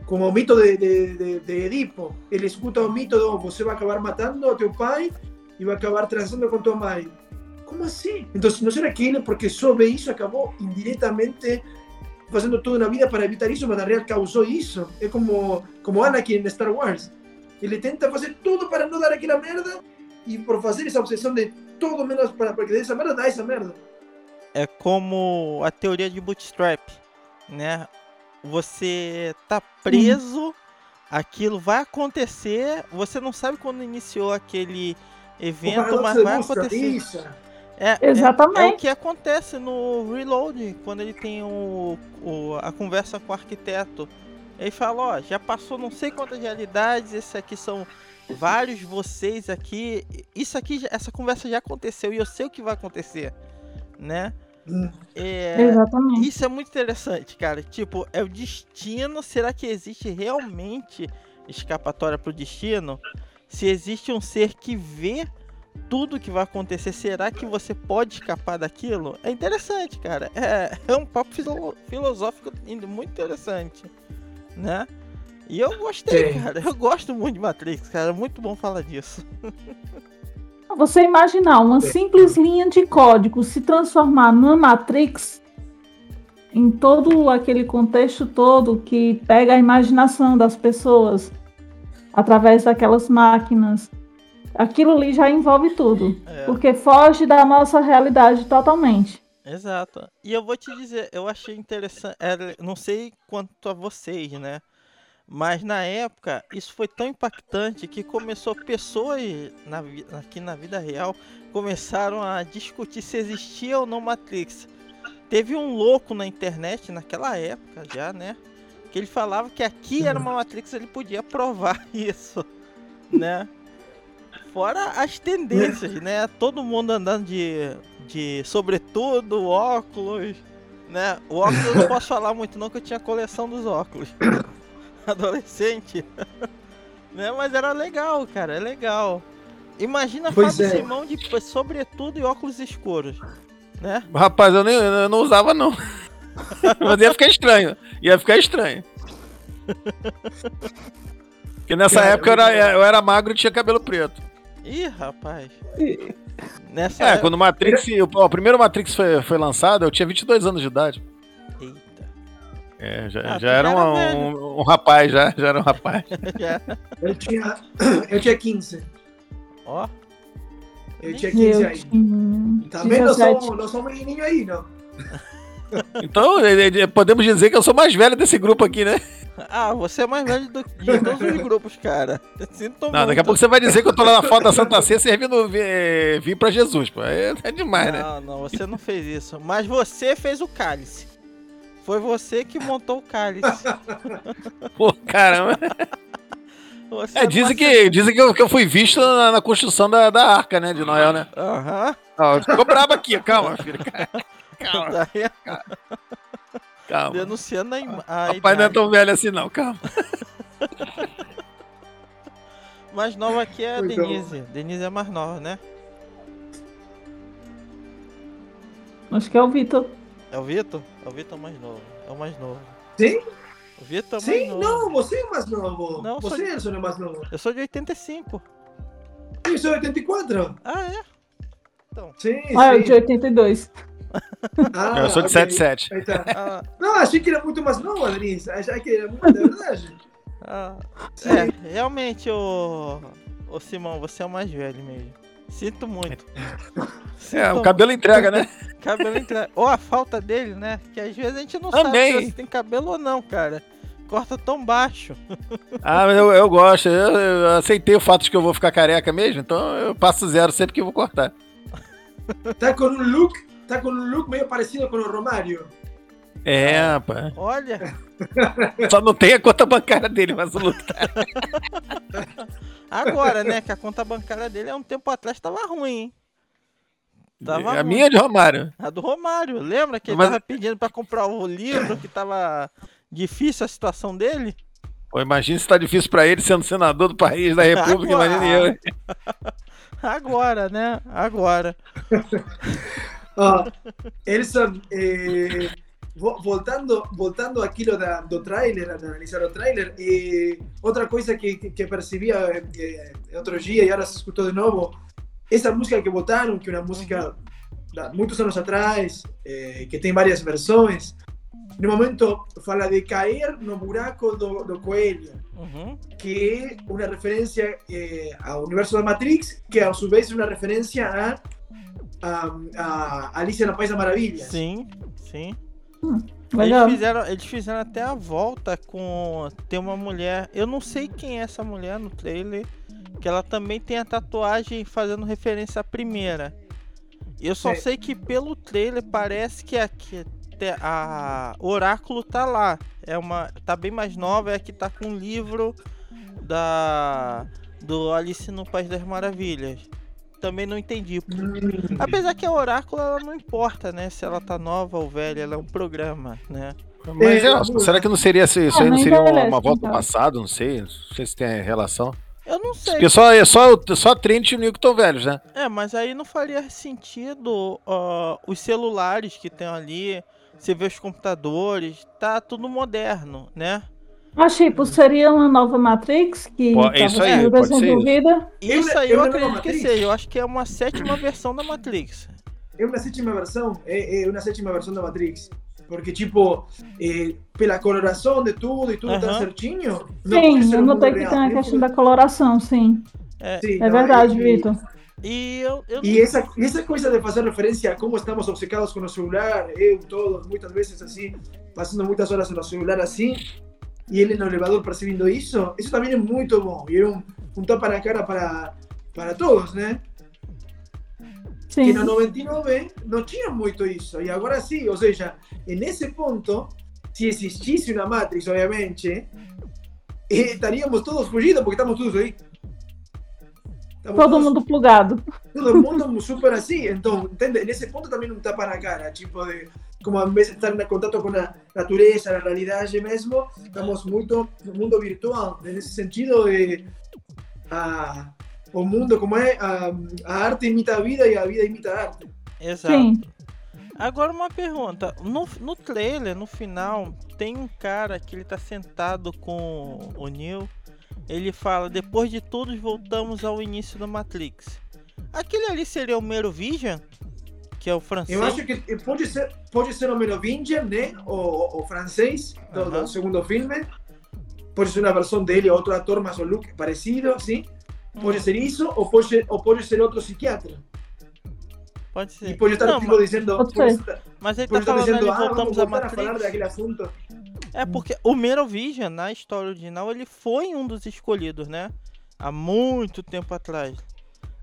como o mito de, de, de, de Edipo. Ele escuta o mito de oh, você vai acabar matando a teu pai e vai acabar transando com tua mãe. Como assim? Então, não será que ele, porque soube isso, acabou indiretamente fazendo toda uma vida para evitar isso, mas na real causou isso? É como, como Anakin em Star Wars. Ele tenta fazer tudo para não dar aquela merda e por fazer essa obsessão de tudo menos para, para que dê essa merda, dá essa merda. é como a teoria de bootstrap, né? Você tá preso, aquilo vai acontecer, você não sabe quando iniciou aquele evento, mas vai acontecer. Isso. É, é- é o Exatamente. que acontece no Reload, quando ele tem o, o- a conversa com o arquiteto. Ele fala, ó, já passou não sei quantas realidades, esse aqui são vários vocês aqui. Isso aqui, essa conversa já aconteceu e eu sei o que vai acontecer, né? É, Exatamente. isso é muito interessante, cara. Tipo, é o destino. Será que existe realmente escapatória pro destino? Se existe um ser que vê tudo que vai acontecer, será que você pode escapar daquilo? É interessante, cara. É, é um papo filo- filosófico muito interessante, né? E eu gostei, Sim. cara. Eu gosto muito de Matrix, cara. É muito bom falar disso. <laughs> Você imaginar uma simples linha de código se transformar numa Matrix em todo aquele contexto todo que pega a imaginação das pessoas através daquelas máquinas. Aquilo ali já envolve tudo, É. porque foge da nossa realidade totalmente. Exato. E eu vou te dizer, eu achei interessante. Não sei quanto a vocês, né? Mas na época, isso foi tão impactante que começou pessoas na, aqui na vida real começaram a discutir se existia ou não Matrix. Teve um louco na internet naquela época já, né? Que ele falava que aqui era uma Matrix, ele podia provar <laughs> isso, né? Fora as tendências, né? Todo mundo andando de, de sobretudo, óculos, né? O óculos eu não posso falar muito não, que eu tinha coleção dos óculos. <coughs> Adolescente. <laughs> né? Mas era legal, cara, é legal. Imagina Pois Fábio é. Simão de sobretudo e óculos escuros, né? Rapaz, eu, nem, eu não usava, não. <laughs> Mas ia ficar estranho. Ia ficar estranho. <laughs> Porque nessa Cara, época eu era, eu era magro e tinha cabelo preto. Ih, rapaz. Nessa É, época... quando o Matrix. O, o primeiro Matrix foi, foi lançado, eu tinha 22 anos de idade. Eita. É, já, Ah, já era um, era velho. um, um rapaz, já, já era um rapaz. <laughs> Já. Eu tinha, <coughs> eu tinha 15. Ó. Eu tinha 15 Eu aí. tinha Também não 17. sou, não sou menininho aí, não. <laughs> Então, eh, eh, podemos dizer que eu sou mais velho desse grupo aqui, né? Ah, você é mais velho do, de todos os grupos, cara. Sinto Não, daqui a muito. pouco você vai dizer que eu tô lá na foto da Santa Ceia servindo vi- vir pra Jesus, pô. É, é demais, né? Não, não, você não fez isso. Mas você fez o cálice. Foi você que montou o cálice. <laughs> Pô, caramba. Você É, dizem não que, dizem que, eu, que eu fui visto na, na construção da, da arca, né, de Noel, né? Aham. Ó, ficou brabo aqui, calma, filho. Calma, <laughs> aí, calma. denunciando a, im- a Papai não é idade. tão velho assim, não, calma. <laughs> Mais nova aqui é a Muito bom. Denise. Denise é mais nova, né? Acho que é o Vitor. É o Vitor? É o Vitor mais novo. É o mais novo. Sim? O Vitor é mais Sim? novo. Não, você é mais novo. Não, sou você de- é o mais novo. Eu sou de 85. Eu sou 84. Ah, é? Sim, Ah, eu sim. de 82. Ah, Eu sou de ok. 77. Aí tá. Ah, Não, achei que era muito mais novo, Denise. Achei que era muito, de verdade. ah. Sim. É, realmente, ô. Ô Simão, você é o mais velho mesmo. Sinto muito. É, o Sinto- cabelo entrega, né? <laughs> cabelo entra... Ou a falta dele, né? Que às vezes a gente não Também. sabe se tem cabelo ou não, cara. Corta tão baixo. <laughs> Ah, mas eu, eu gosto. Eu, eu aceitei o fato de que eu vou ficar careca mesmo, então eu passo zero sempre que eu vou cortar. Tá com um look, tá com um look meio parecido com o Romário. É, rapaz. Olha, <laughs> Só não tem a conta bancária dele, mas o look tá. <laughs> agora, né? Que a conta bancária dele há um tempo atrás tava ruim, hein? Tava A ruim. minha é de Romário. A do Romário. Lembra que ele Mas- tava pedindo pra comprar o livro, que tava difícil a situação dele? Pô, imagina se tá difícil pra ele sendo senador do país, da República, Agora. imagina eu. <laughs> hein? Agora, né? Agora. Ah, Elson, eh, vo- voltando, voltando aquilo da, do trailer, a analisar o trailer, eh, outra coisa que, que, percebia eh, outro dia e agora se escutou de novo, essa música que botaram, que é uma música de muitos anos atrás, eh, que tem várias versões, no momento fala de cair no buraco do, do coelho, Uhum. que é uma referência eh, ao universo da Matrix, que a su vez é uma referência a, a, a Alicia no País das Maravilhas. Sim, sim. Legal. Eles fizeram, eles fizeram até a volta com. Tem uma mulher. Eu não sei quem é essa mulher no trailer. Que ela também tem a tatuagem fazendo referência à primeira. Eu só Sim. sei que pelo trailer parece que aqui a Oráculo tá lá. É uma. tá bem mais nova, é a que tá com o livro da. Do Alice no País das Maravilhas. Também não entendi. Hum, Apesar que a Oráculo ela não importa, né? Se ela tá nova ou velha, ela é um programa, né? Mas É, é, será que não seria isso isso Ah, aí? Não seria uma, envelhece, uma volta então. ao passado? Não sei. Não sei se tem relação. Eu não sei. Porque só, é só, só a Trent e o Nico estão velhos, né? É, mas aí não faria sentido ó, os celulares que tem ali, você vê os computadores, tá tudo moderno, né? Mas, tipo, seria uma nova Matrix que Pô, é estava isso aí, sendo ser isso. desenvolvida. Eu Isso le- aí eu eu acredito que seja. Eu acho que é uma sétima versão da Matrix. É uma sétima versão, é, é uma sétima versão da Matrix. Porque, tipo, eh, pela coloração de tudo e tudo tá Aham. certinho. Sim, eu notei que real. tem a questão que- da coloração, sim. É, Sim, É não, verdade, e- Vitor. e eu, eu E essa, essa coisa de fazer referência a como estamos obcecados com o celular, eu, todos, muitas vezes assim, passando muitas horas no celular assim, e ele no elevador percebendo isso, isso também é muito bom. E é um, um tapa na cara para, para todos, né? Que Sim. no 99 não tinha muito isso, e agora sim, ou seja, nesse ponto, se existisse uma Matrix, obviamente, eh, estaríamos todos fugidos porque estamos todos aí. Estamos Todo todos mundo plugado. todo mundo super assim, então, entende? Nesse ponto também não tapa na cara, tipo de como invés de estar em contato com a natureza, a realidade mesmo, estamos muito no mundo virtual, nesse sentido de a, o mundo como é, a, a arte imita a vida e a vida imita a arte. Exato. Sim. Agora uma pergunta. No, no trailer, no final, tem um cara que ele tá sentado com o Neo. Ele fala, depois de todos voltamos ao início da Matrix. Aquele ali seria o Mero Vision? Que é o francês? Eu acho que pode ser, pode ser o Merovingian, né? O, o, o francês do, do segundo filme. Pode ser uma versão dele, outro ator, mas o look parecido, sim. Pode Hum, ser isso, ou pode, ou pode ser outro psiquiatra. Pode ser. E pode estar Não, tipo mas, dizendo, pode pode ser. estar, mas ele pode tá estar falando dizendo, ali, ah, voltamos voltar a falar Matrix. daquele assunto. É porque o Merovingian, na história original, ele foi um dos escolhidos, né? Há muito tempo atrás.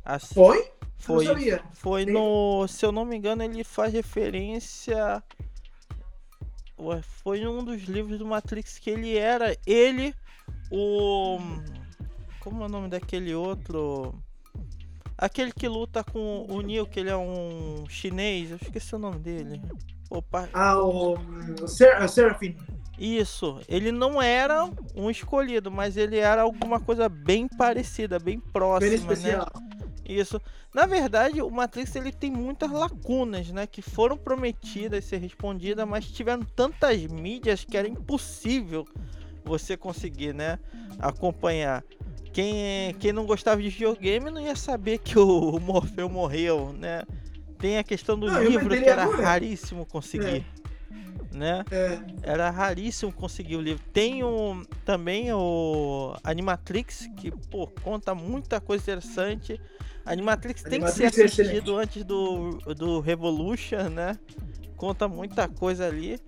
Assim, Foi? Foi, foi no. Se eu não me engano, ele faz referência. Ué, Foi um dos livros do Matrix que ele era. Ele, o. Como é o nome daquele outro? Aquele que luta com o Neo, que ele é um chinês. Eu esqueci o nome dele. Opa, Ah, o Ser, Seraphim. Isso, ele não era um escolhido, mas ele era alguma coisa bem parecida, bem próxima, Bem né? Isso. Na verdade, o Matrix ele tem muitas lacunas, né, que foram prometidas ser respondidas, mas tiveram tantas mídias que era impossível você conseguir, né, acompanhar. Quem, quem não gostava de videogame não ia saber que o Morfeu morreu, né? Tem a questão do Não, livro que entendi era agora. raríssimo conseguir, né? É, Era raríssimo conseguir o livro. Tem um, também o Animatrix, que pô, conta muita coisa interessante. Animatrix tem que ser Animatrix é assistido antes do, do Revolution, né? Conta muita coisa ali.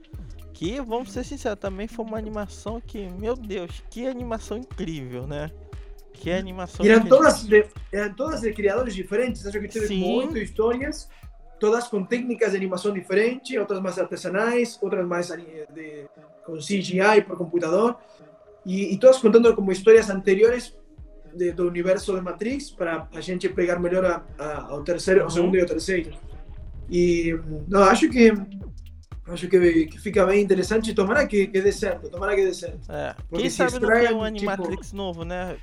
Que, vamos ser sinceros, também foi uma animação que, meu Deus, que animação incrível, né? Que animação Y eran incrível. todas, de, eran todas de creadores diferentes, acho que como ocho historias, todas con técnicas de animación diferentes, otras más artesanales, otras más ani- de, con CGI por computador, y, y todas contando como historias anteriores de- do universo de Matrix para a gente pegar melhor a, a, ao terceiro, ao Uhum. segundo e ao terceiro. E não, acho que acho que, que fica bem interessante, tomara que, que dê certo, tomara que dê certo. É, Porque quem sabe não tem um tipo- Animatrix novo, né?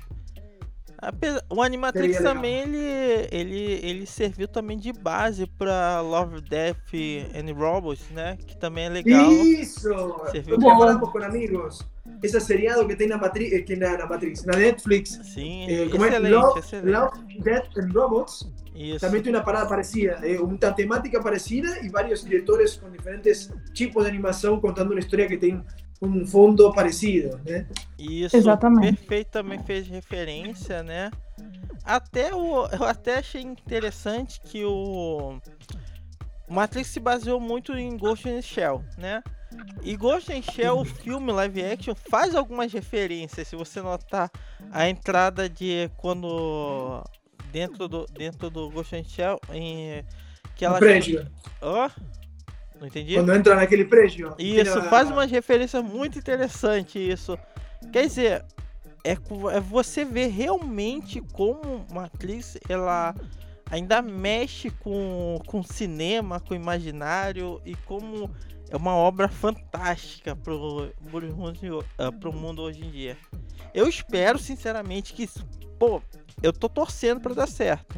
O Animatrix Seria legal. também ele, ele, ele serviu também de base para Love, Death and Robots, né? Que também é legal. Isso! Serviu Boa. falamos com amigos. Esse seriado que tem na Matrix, eh, que na, na Matrix, na Netflix. Sim, eh, como é? excelente, Love, excelente. Love, Death and Robots. Isso. Também tem uma parada parecida, eh, uma temática parecida e vários diretores com diferentes tipos de animação contando uma história que tem um fundo parecido, né? Isso, Exatamente. perfeito também fez referência, né? Até o, eu até achei interessante que o Matrix se baseou muito em Ghost in the Shell, né? E Ghost in Shell, o filme live action, faz algumas referências. Se você notar a entrada de quando dentro do dentro do Ghost in Shell, em que ela prédio. Ó, não entendi. Quando entra naquele prédio. Isso, faz uma referência muito interessante isso. Quer dizer, é, é você ver realmente como Matrix ela ainda mexe com com cinema, com imaginário e como é uma obra fantástica pro, pro, mundo- ah, pro mundo hoje em dia. Eu espero sinceramente que isso- pô, eu tô torcendo para dar certo.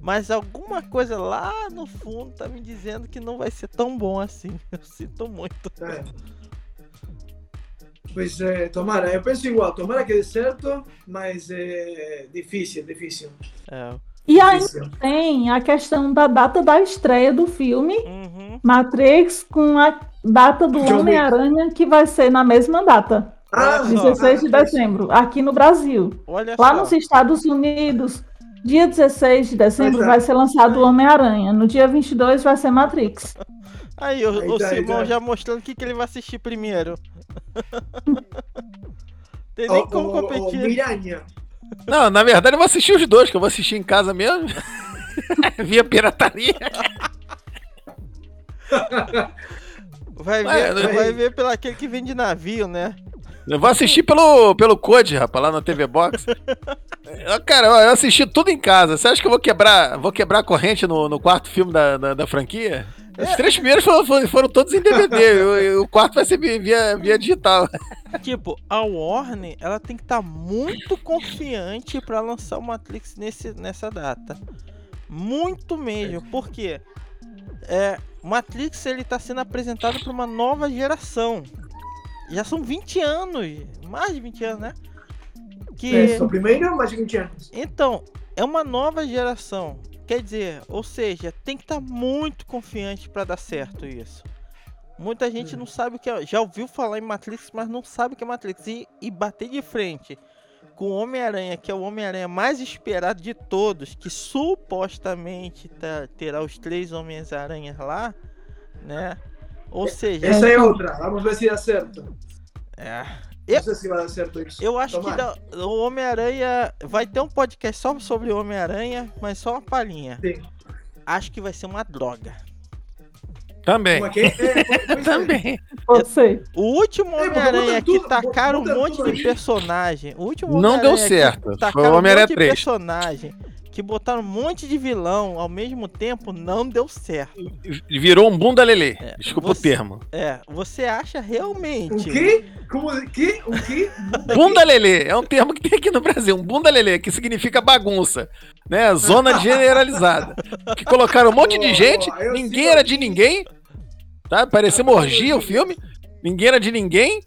Mas alguma coisa lá no fundo tá me dizendo que não vai ser tão bom assim. <laughs> Eu sinto muito. É. Pois é, tomara, eu penso igual, tomara que dê certo, mas é difícil, difícil. É. E ainda tem a questão da data da estreia do filme Uhum. Matrix com a data do. Homem-Aranha, que vai ser na mesma data, só. 16 de dezembro, aqui no Brasil. Olha Lá só. nos Estados Unidos, dia 16 de dezembro é. vai ser lançado o Homem-Aranha. No dia 22 vai ser Matrix. Aí, o, Aí o tá, aí Simão tá. já mostrando o que, que ele vai assistir primeiro. <laughs> Tem nem O, como o, o competir. Miranha. Não, na verdade eu vou assistir os dois, que eu vou assistir em casa mesmo. <laughs> Via pirataria. <laughs> Vai ver, vai ver pelo aquele que vem de navio, né? Eu vou assistir pelo, pelo Code, rapaz, lá na TV Box. Cara, eu assisti tudo em casa. Você acha que eu vou quebrar, vou quebrar a corrente no, no quarto filme da, da, da franquia? Os três primeiros foram, foram- todos em DVD. o, o quarto vai ser via, via digital. Tipo, a Warner, ela tem que estar muito confiante pra lançar o Matrix nesse, nessa data. Muito mesmo, porque é, Matrix ele tá sendo apresentado para uma nova geração. Já são 20 anos, mais de 20 anos, né? Que Isso, primeiro, mais de 20 anos. Então, é uma nova geração. Quer dizer, ou seja, tem que estar muito confiante para dar certo isso. Muita gente não sabe o que é. Já ouviu falar em Matrix, mas não sabe o que é Matrix. E, e bater de frente com o Homem-Aranha, que é o Homem-Aranha mais esperado de todos, que supostamente tá- terá os três Homens-Aranhas lá, né? Ou seja, Essa é outra, vamos ver se dá certo. é, Não sei se vai dar certo isso. Eu acho Tomara. que dá- o Homem-Aranha vai ter um podcast só sobre o Homem-Aranha, mas só uma palhinha. Sim. Acho que vai ser uma droga. Também. Como é é? É, é. Também. Pode ser. O último É, Homem-Aranha que tacaram um bota monte de personagem. O último Não deu certo. Foi o um Homem-Aranha monte de 3. personagem. Que botaram um monte de vilão ao mesmo tempo, não deu certo. Virou um bunda lelê. É, Desculpa você- o termo. É, você acha ¿Un realmente. qué? ¿Cómo? de- ¿Qué? ¿Un qué? Bunda lelê é um termo que tem aqui no Brasil, um bunda lelê, que significa bagunça, né? Zona generalizada. Que colocaram um monte de gente, ninguém era de ninguém, tá? Parecia uma orgia o filme, ninguém era de ninguém.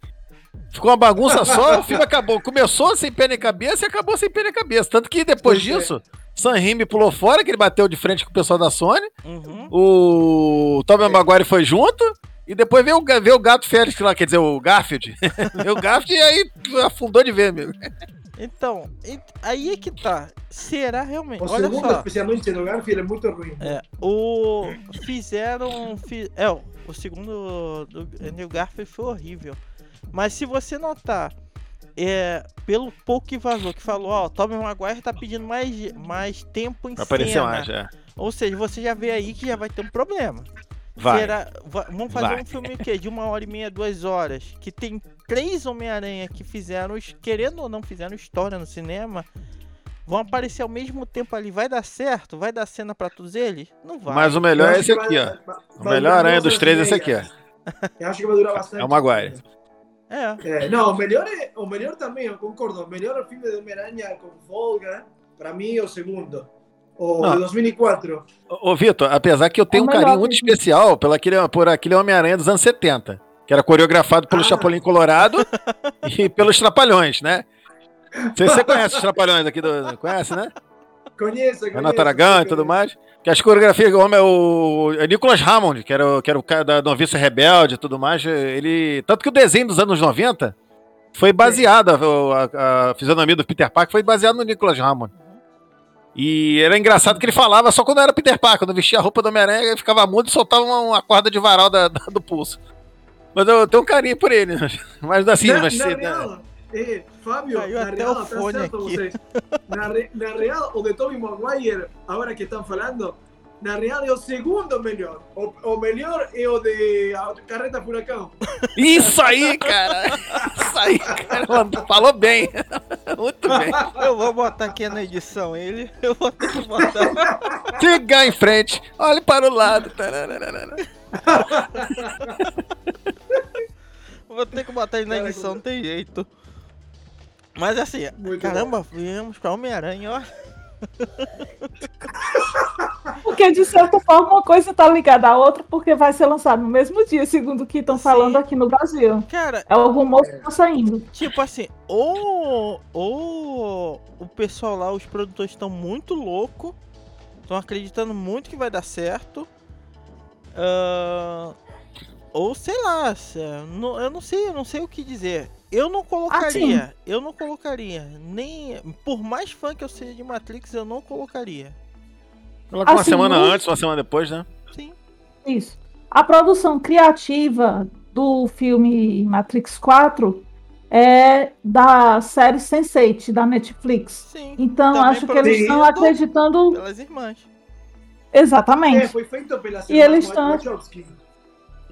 Ficou uma bagunça só, o filme acabou. Começou sem pé nem cabeça e acabou sem pé nem cabeça. Tanto que depois Pois é. Sam Raimi pulou fora, que ele bateu de frente com o pessoal da Sony. Uhum. O Tobey Maguire foi junto. E depois veio, o veio o gato Félix lá, quer dizer, o Garfield. <laughs> veio o Garfield e aí afundou de ver, amigo. Então, aí é que tá. Será realmente? O Olha segundo, só. especialmente do Garfield, é muito ruim. É, o. Fizeram. fi- é, o segundo do Garfield foi horrível. Mas se você notar, é, pelo pouco que vazou, que falou, ó, o Tobey Maguire tá pedindo mais, mais tempo em Vai aparecer cena. mais, é. Ou seja, você já vê aí que já vai ter um problema. Vai. Será, va- vamos fazer Vai. um filme o quê? De uma hora e meia, duas horas. Que tem três Homem-Aranha que fizeram, querendo ou não, fizeram história no cinema. Vão aparecer ao mesmo tempo ali. Vai dar certo? Vai dar cena pra todos eles? Não vai. Mas o melhor é esse aqui, vai- ó. vai- O melhor aranha dos três é esse aqui, ó. Eu acho que vai durar bastante. É o Maguire. É. É, não, o melhor, é, o melhor também, eu concordo. O melhor filme de Homem-Aranha com folga, para mim, é o segundo. O Não. de 2004. Ô, ô, Vitor, apesar que eu tenho É um o melhor carinho muito filme. especial aquele, por aquele Homem-Aranha dos anos 70, que era coreografado pelo Ah. Chapolin Colorado <laughs> e pelos Trapalhões, né? Não sei se você conhece os <laughs> Trapalhões aqui do. Conhece, né? Conheço, conheço. Renato Aragão e tudo mais. Que as coreografias do homem é o é Nicholas Hammond, que era, o- que era o cara da Noviça Rebelde e tudo mais. Ele. Tanto que o desenho dos anos 90 foi baseado, a, a- a fisionomia do Peter Parker foi baseado no Nicholas Hammond. E era engraçado que ele falava só quando era Peter Parker, quando vestia a roupa do Homem-Aranha, ele ficava mudo e soltava uma, uma corda de varal da- da- do pulso. Mas eu tenho um carinho por ele, <laughs> mas assim, na, mas, né, real, eh, Fábio, Caiu na até real, o tá fone certo aqui. você. Na, re- na real, o de Tobey Maguire, agora que estão falando, na real é o segundo melhor. O, o melhor é o de Carreta Furacão. Isso aí, cara! Isso aí, cara! Falou bem! Muito bem! Eu vou botar aqui na edição ele. Eu vou ter que botar. Siga em frente, olhe para o lado. Vou ter que botar ele na edição, não tem jeito. Mas assim, Muito caramba, viemos pra Homem-Aranha, ó. Porque, de certa forma, uma coisa tá ligada à outra, porque vai ser lançado no mesmo dia, segundo o que estão falando aqui no Brasil. Cara, É o rumor que tá saindo. tipo assim, ou, ou o pessoal lá, os produtores estão muito loucos, estão acreditando muito que vai dar certo. ah, ou sei lá, eu não sei, eu não sei o que dizer. Eu não colocaria, eu não colocaria, nem por mais fã que eu seja de Matrix, eu não colocaria. Coloca uma Assim, semana no- antes, uma semana depois, né? Sim, Isso. A produção criativa do filme Matrix 4 é da série Sense8, da Netflix. sim. Então, Também acho que eles estão acreditando pelas irmãs. exatamente. É, foi feito pela E eles estão-.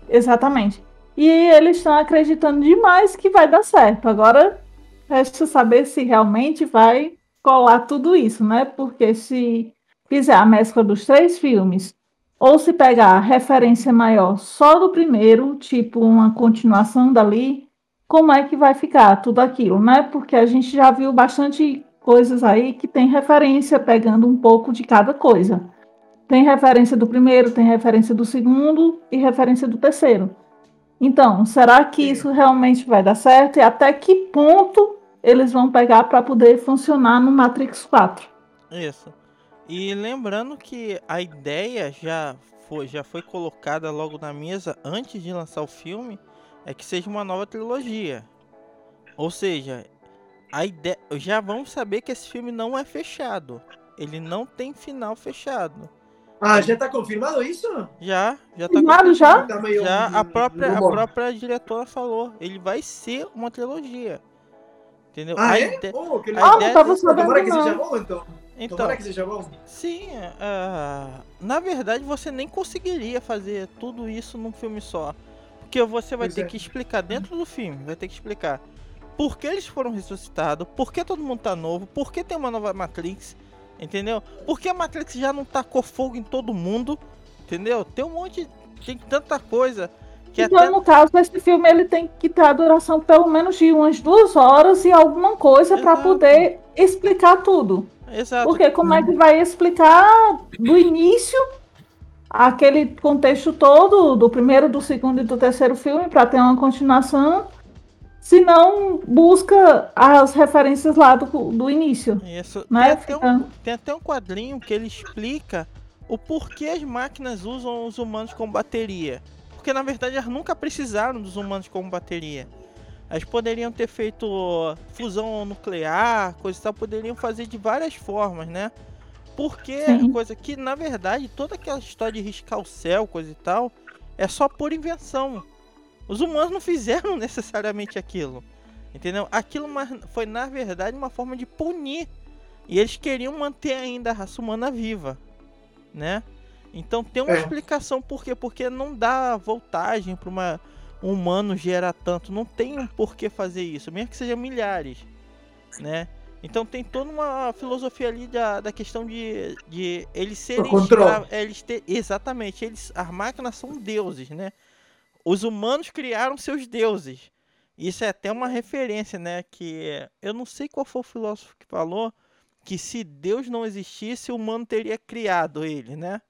Exatamente. E eles estão acreditando demais que vai dar certo. Agora, resta saber se realmente vai colar tudo isso, né? Porque se fizer a mescla dos três filmes, ou se pegar a referência maior só do primeiro, tipo uma continuação dali, como é que vai ficar tudo aquilo, né? Porque a gente já viu bastante coisas aí que tem referência pegando um pouco de cada coisa. Tem referência do primeiro, tem referência do segundo e referência do terceiro. Então, será que Sim. isso realmente vai dar certo? E até que ponto eles vão pegar para poder funcionar no Matrix 4? Isso. E lembrando que a ideia já foi, já foi colocada logo na mesa antes de lançar o filme, é que seja uma nova trilogia. Ou seja, a ideia, já vamos saber que esse filme não é fechado. Ele não tem final fechado. Ah, já está confirmado isso? Já, já tá Confirmado já? Tá Já a própria, a própria diretora falou, ele vai ser uma trilogia. Entendeu? Ah, a é? ide- Oh, que legal. Ah, não tava de- Tomara sabendo que seja bom, então. Então, Tomara que seja bom. Sim, ah, na verdade você nem conseguiria fazer tudo isso num filme só. Porque você vai Pois ter é. que explicar dentro do filme, vai ter que explicar por que eles foram ressuscitados, por que todo mundo tá novo, por que tem uma nova Matrix, Entendeu? Porque a Matrix já não tacou fogo em todo mundo, entendeu? Tem um monte, tem tanta coisa que Então, até no caso, esse filme ele tem que ter a duração pelo menos de umas duas horas e alguma coisa para poder explicar tudo. Exato. Porque como é que vai explicar do início aquele contexto todo do primeiro, do segundo e do terceiro filme para ter uma continuação, se não busca as referências lá do, do início, Isso. né? Tem, até um, tem até um quadrinho que ele explica o porquê as máquinas usam os humanos como bateria. Porque na verdade elas nunca precisaram dos humanos como bateria. Elas poderiam ter feito fusão nuclear, coisa e tal, poderiam fazer de várias formas, né? Porque Sim. coisa que na verdade toda aquela história de riscar o céu, coisa e tal, é só por invenção. Os humanos não fizeram <laughs> necessariamente aquilo. Entendeu? Aquilo foi na verdade uma forma de punir. E eles queriam manter ainda a raça humana viva, né? Então tem uma É. explicação por quê? Porque não dá voltagem para uma um humano gerar tanto, não tem um porquê fazer isso, mesmo que seja milhares, né? Então tem toda uma filosofia ali da, da questão de, de eles serem escravos, eles ter, exatamente, eles as máquinas são deuses, né? Os humanos criaram seus deuses. Isso é até uma referência, né? Que eu não sei qual foi o filósofo que falou que se Deus não existisse, o humano teria criado ele, né?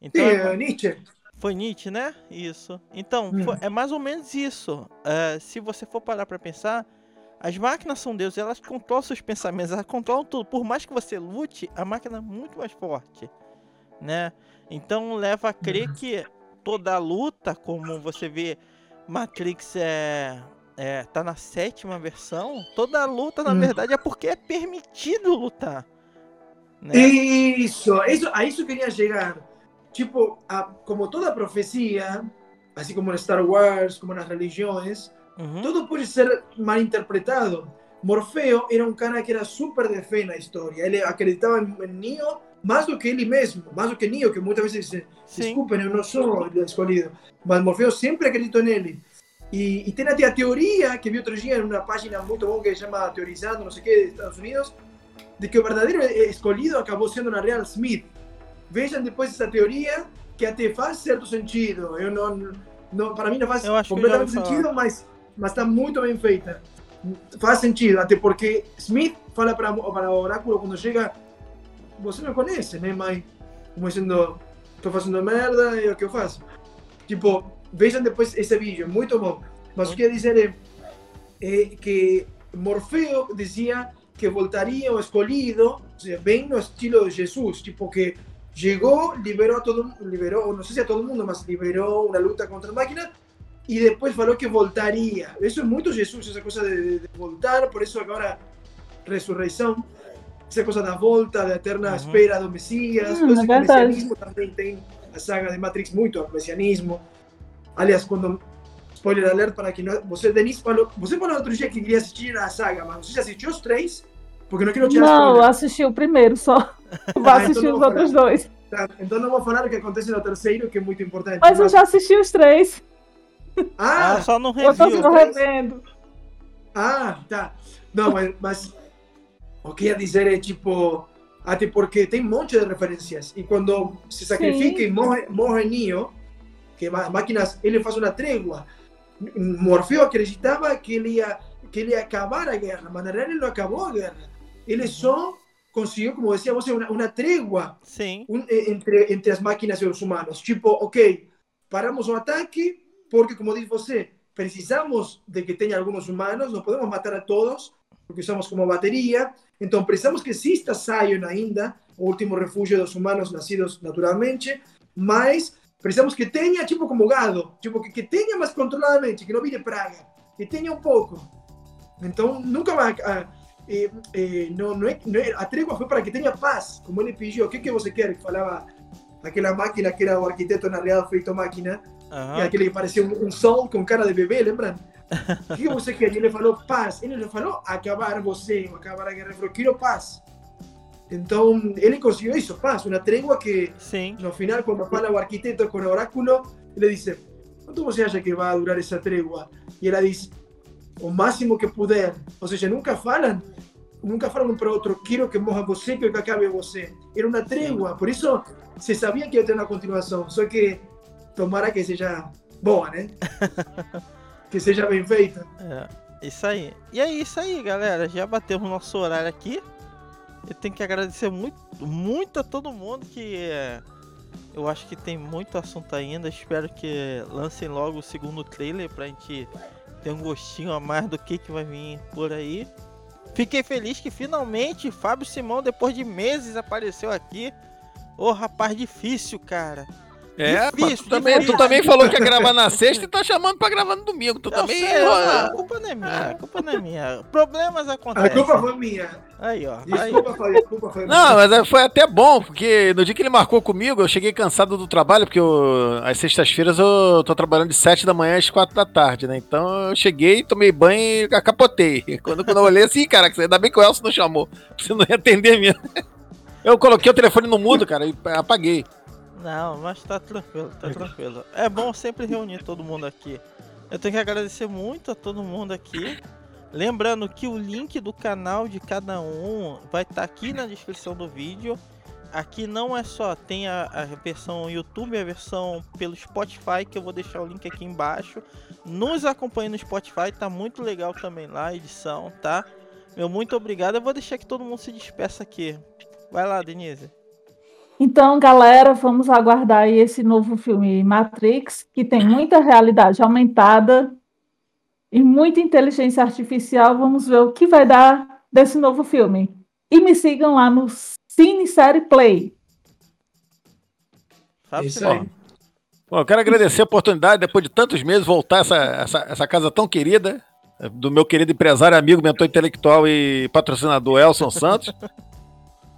Então, Sì, é- eh, Nietzsche. foi Nietzsche, né? Isso. Então, Hum. foi- é mais ou menos isso. É, se você for parar pra pensar, as máquinas são deuses, elas controlam seus pensamentos, elas controlam tudo. Por mais que você lute, a máquina é muito mais forte, né? Então leva a crer que toda a luta, como você vê, Matrix é, é tá na sétima versão, toda a luta na Hum. verdade é porque é permitido lutar, né? Isso, eso, a eso quería llegar. Tipo, a- como toda profecía, así como en Star Wars, como en las religiones, Uhum. todo puede ser malinterpretado. Morfeo era un cara que era súper de la historia. Él acreditaba en, en Neo más do que él mismo, más do que Neo, que muchas veces dice, Sim. desculpen, yo no soy el escolhido. Mas Morfeo siempre acreditó en él. Y, y tiene a teoría que vi otro día en una página muy buena que se llama Teorizando, no sé qué, de Estados Unidos, de que el verdadero escolhido acabó siendo una Real Smith. Vean después esa teoría que até faz certo sentido. Eu não, não, para mim não faz Eu acho que eu completamente já ouvi sentido, mas, mas está muito bem feita. Faz sentido, até porque Smith fala para, para o oráculo quando chega, você me conhece, né, mãe? Como dizendo, estou fazendo merda e é o que eu faço. Tipo, vejam depois esse vídeo, muito bom. Mas que eu ia dizer é, é que Morfeo dizia que voltaria o escolhido, bem no estilo de Jesus, tipo que chegou, liberou a todo liberou, não sei se a todo mundo, mas liberou uma luta contra a máquina e depois falou que voltaria. Isso é muito Jesus, essa coisa de, de voltar, por isso agora ressurreição, essa coisa da volta, da eterna Uhum. espera do Messias, Hum, todo esse é verdade. messianismo também tem a saga de Matrix muito messianismo. Aliás, quando spoiler alert para que não, você Denise falou, você falou outro dia que queria assistir a saga, mas você já assistiu os três? Porque não quero tirar Não, eu spoiler. assisti o primeiro só. Vou Ah, assistir então os não vou outros dois. Tá, Então não vou falar o que acontece no terceiro, que é muito importante. Mas eu já assisti os três. Ah, Ah, só no Eu tô review. só revendo. ah, tá. Não, mas, mas o que ia dizer é tipo, até porque tem um monte de referências. E quando se sacrifica e morre, morre Neo, que as máquinas, ele faz uma trégua. Morfeu acreditava que ele ia que ele ia acabar a guerra, mas na realidade ele não acabou a guerra. Ele só conseguiu, como decía você, uma, uma trégua Sim. un- eh, entre, entre as máquinas e os humanos. Tipo, ok, paramos o ataque porque, como diz você, precisamos de que tenha alguns humanos, não podemos matar a todos porque usamos como bateria. Então, precisamos que exista Zion ainda, o último refúgio dos humanos nascidos naturalmente, mas precisamos que tenha, tipo como gado, tipo que, que tenha mais controladamente, que não vire praga, que tenha um pouco. Então, nunca vai... ah, eh, eh, não, não é, não é, a trégua foi para que tenha paz, como ele pediu. O que, que você quer? Que falava aquela máquina que era o arquiteto na feito máquina, e Aham. aquele que parecia um, um sol com cara de bebê, lembram? <laughs> O que você quer? Ele falou paz. Ele não falou acabar você, acabar a guerra. Ele falou, quero paz. Então, ele conseguiu isso, paz, uma trégua que Sim. no final, quando fala o arquiteto com o oráculo, ele diz: Quanto você acha que vai durar essa trégua? E ela diz: O máximo que puder. Ou seja, nunca falam nunca falaram um para o outro, quero que morra você, quero que acabe você. Era uma trégua, por isso se sabia que ia ter uma continuação, só que tomara que seja boa, né? Que seja bem feita. É, isso aí. E é isso aí, galera. Já batemos nosso horário aqui. Eu tenho que agradecer muito, muito a todo mundo que é, eu acho que tem muito assunto ainda. Espero que lancem logo o segundo trailer pra gente ter um gostinho a mais do que, que vai vir por aí. Fiquei feliz que finalmente Fábio Simão, depois de meses, apareceu aqui. Ô, rapaz difícil, cara. É, Difícil, tu também, tu também falou que ia gravar na sexta e tá chamando pra gravar no domingo. Tu Eu também. sei, ó, a culpa não é minha, a culpa não é minha. Problemas A acontecem. culpa foi minha. Aí, ó. Aí. Desculpa, Fábio, a culpa foi Não, minha. mas é, foi até bom, porque no dia que ele marcou comigo, eu cheguei cansado do trabalho, porque eu, às sextas-feiras eu tô trabalhando de 7 da manhã às 4 da tarde, né? Então eu cheguei, tomei banho e acapotei. <laughs> Quando, quando eu olhei assim, cara, ainda bem que o Elcio não chamou, <laughs> você não ia atender mesmo. Eu coloquei o telefone no mudo, cara, e apaguei. Não, mas tá tranquilo, tá tranquilo. É bom sempre reunir todo mundo aqui. Eu tenho que agradecer muito a todo mundo aqui. Lembrando que o link do canal de cada um vai estar aqui na descrição do vídeo. Aqui não é só, tem a, a versão YouTube, a versão pelo Spotify, que eu vou deixar o link aqui embaixo. Nos acompanhe no Spotify, tá muito legal também lá a edição, tá? Meu muito obrigado. Eu vou deixar que todo mundo se despeça aqui. Vai lá, Denise. Então, galera, vamos aguardar aí esse novo filme Matrix, que tem muita realidade aumentada e muita inteligência artificial. Vamos ver o que vai dar desse novo filme. E me sigam lá no Cine Série Play. Fábio Isso aí. Bom, eu quero agradecer a oportunidade, depois de tantos meses, voltar essa, essa, essa casa tão querida, do meu querido empresário, amigo, mentor intelectual e patrocinador Elson Santos.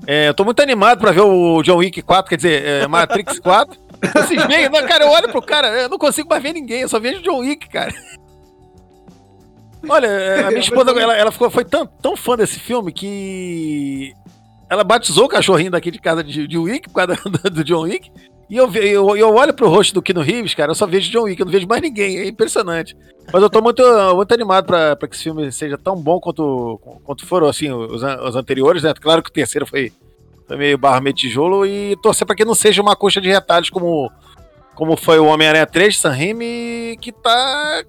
É, eu tô muito animado pra ver o John Wick 4, quer dizer, é, Matrix 4. Vocês veem, não, cara, eu olho pro cara, eu não consigo mais ver ninguém, eu só vejo John Wick, cara. Olha, é, a minha <laughs> esposa, ela, ela ficou, foi tão, tão fã desse filme que ela batizou o cachorrinho daqui de casa de, de Wick, por causa <laughs> do, do John Wick. E eu, eu, eu olho pro rosto do Keanu Reeves, cara, eu só vejo John Wick, eu não vejo mais ninguém, é impressionante. Mas eu tô muito, muito animado pra, pra que esse filme seja tão bom quanto, quanto foram, assim, os, os anteriores, né? Claro que o terceiro foi, foi meio barro, meio tijolo, e torcer pra que não seja uma coxa de retalhos como, como foi o Homem-Aranha 3 de San Remi, que tá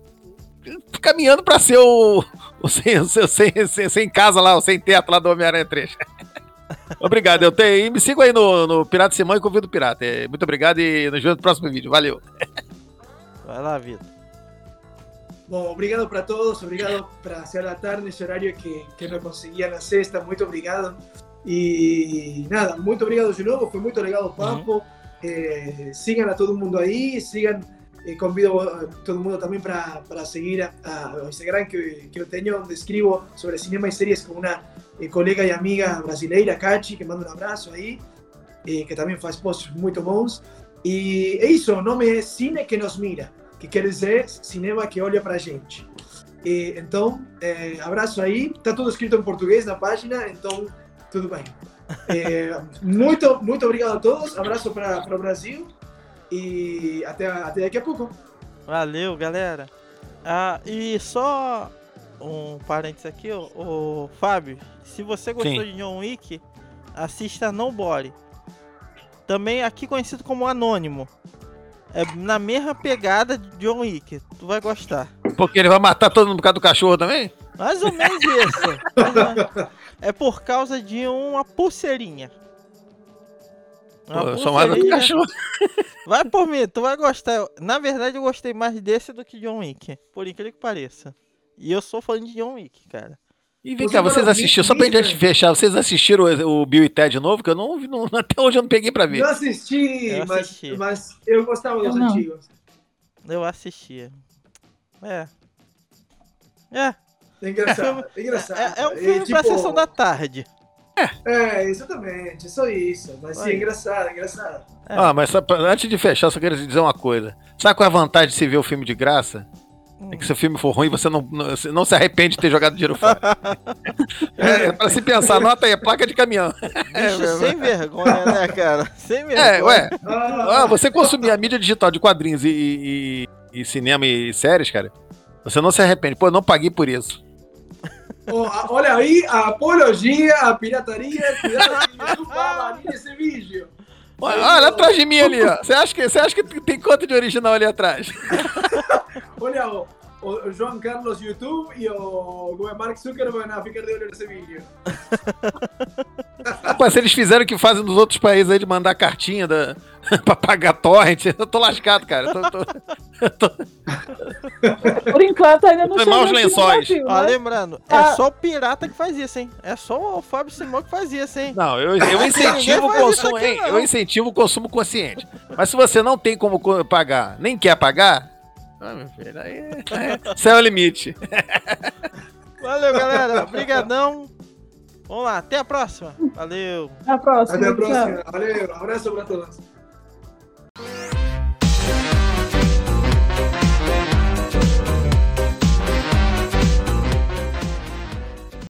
caminhando pra ser o, o, sem, o sem, sem, sem casa lá, o sem teto lá do Homem-Aranha 3. Obrigado, eu tenho. E me sigam aí no, no Pirata Simão e Convido o Pirata. É, muito obrigado e nos vemos no próximo vídeo. Valeu. Vai lá, Vitor. Bom, obrigado para todos, obrigado para ser da tarde, esse horário que, que não conseguia na sexta, muito obrigado. E nada, muito obrigado de novo, foi muito legal o papo. Eh, sigam a todo mundo aí, sigam, eh, convido a todo mundo também para seguir a, a, o Instagram que, que eu tenho, onde escrevo sobre cinema e séries com uma eh, colega e amiga brasileira, Kachi, que manda um abraço aí, eh, que também faz posts muito bons. E é isso, o nome é Cine que nos mira, que quer dizer cinema que olha pra gente. E, então, eh, abraço aí, tá tudo escrito em português na página, então tudo bem. <laughs> Eh, muito, muito obrigado a todos, abraço para o Brasil e até, até daqui a pouco. Valeu, galera. Ah, e só um parênteses aqui, ó, o Fábio, se você gostou Sim. de John Wick, assista No Body. Também aqui conhecido como Anônimo. É na mesma pegada de John Wick. Tu vai gostar. Porque ele vai matar todo mundo por causa do cachorro também? Mais ou menos isso. <laughs> É por causa de uma pulseirinha. Uma Pô, eu sou mais do cachorro. Vai por mim, tu vai gostar. Na verdade, eu gostei mais desse do que John Wick. Por incrível que pareça. E eu sou fã de John Wick, cara. E vem cá, vocês assistiram, só pra gente fechar, vocês assistiram o, o Bill e Ted novo? Que eu não, vi, não <laughs> até hoje eu não peguei pra ver. Não assisti, Eu mas, assisti. mas eu gostava dos Eu antigos. Eu assistia. É. É. É engraçado, <laughs> é engraçado. É, é um filme pra tipo- sessão da tarde. É, exatamente, só isso. Mas sim, é engraçado, é engraçado. É. Ah, mas só pra- antes de fechar, eu só quero dizer uma coisa. Sabe qual é a vantagem de se ver o filme de graça? É que se o filme for ruim, você não, não, você não se arrepende de ter jogado dinheiro fora. <laughs> é, é pra se pensar, nota aí, placa de caminhão. Bicho <laughs> sem vergonha, né, cara? Sem vergonha. É, ué. Ah, você consumir a mídia digital de quadrinhos e, e- e cinema e séries, cara, você não se arrepende. Pô, eu não paguei por isso. Oh, a- olha aí a apologia à pirataria. Cuidado que o YouTube vai banir esse vídeo. Olha, olha atrás de mim ali, ó. <laughs> Você acha que, você acha que tem quanto de original ali atrás? Olha o, o, João Carlos YouTube e o como é, Mark Zuckerberg na ficar de olho nesse vídeo. <laughs> Rapaz, se eles fizeram o que fazem nos outros países aí de mandar cartinha da... <laughs> pra pagar torrent, eu tô lascado, cara. Eu tô- <laughs> tô- Por enquanto ainda não chegou no lençóis. Brasil, né? lembrando, é Ah. só o pirata que faz isso, hein? É só o Fábio Simão que faz isso, hein? Não, eu, eu incentivo o consumo, aqui, hein? Eu incentivo o consumo consciente. Mas se você não tem como co- pagar, nem quer pagar, ah, meu filho, aí. céu é o limite. <laughs> Valeu, galera. Obrigadão. Vamos lá, até a próxima. Valeu. Até a próxima. Até a próxima. Valeu. Abraço pra todos.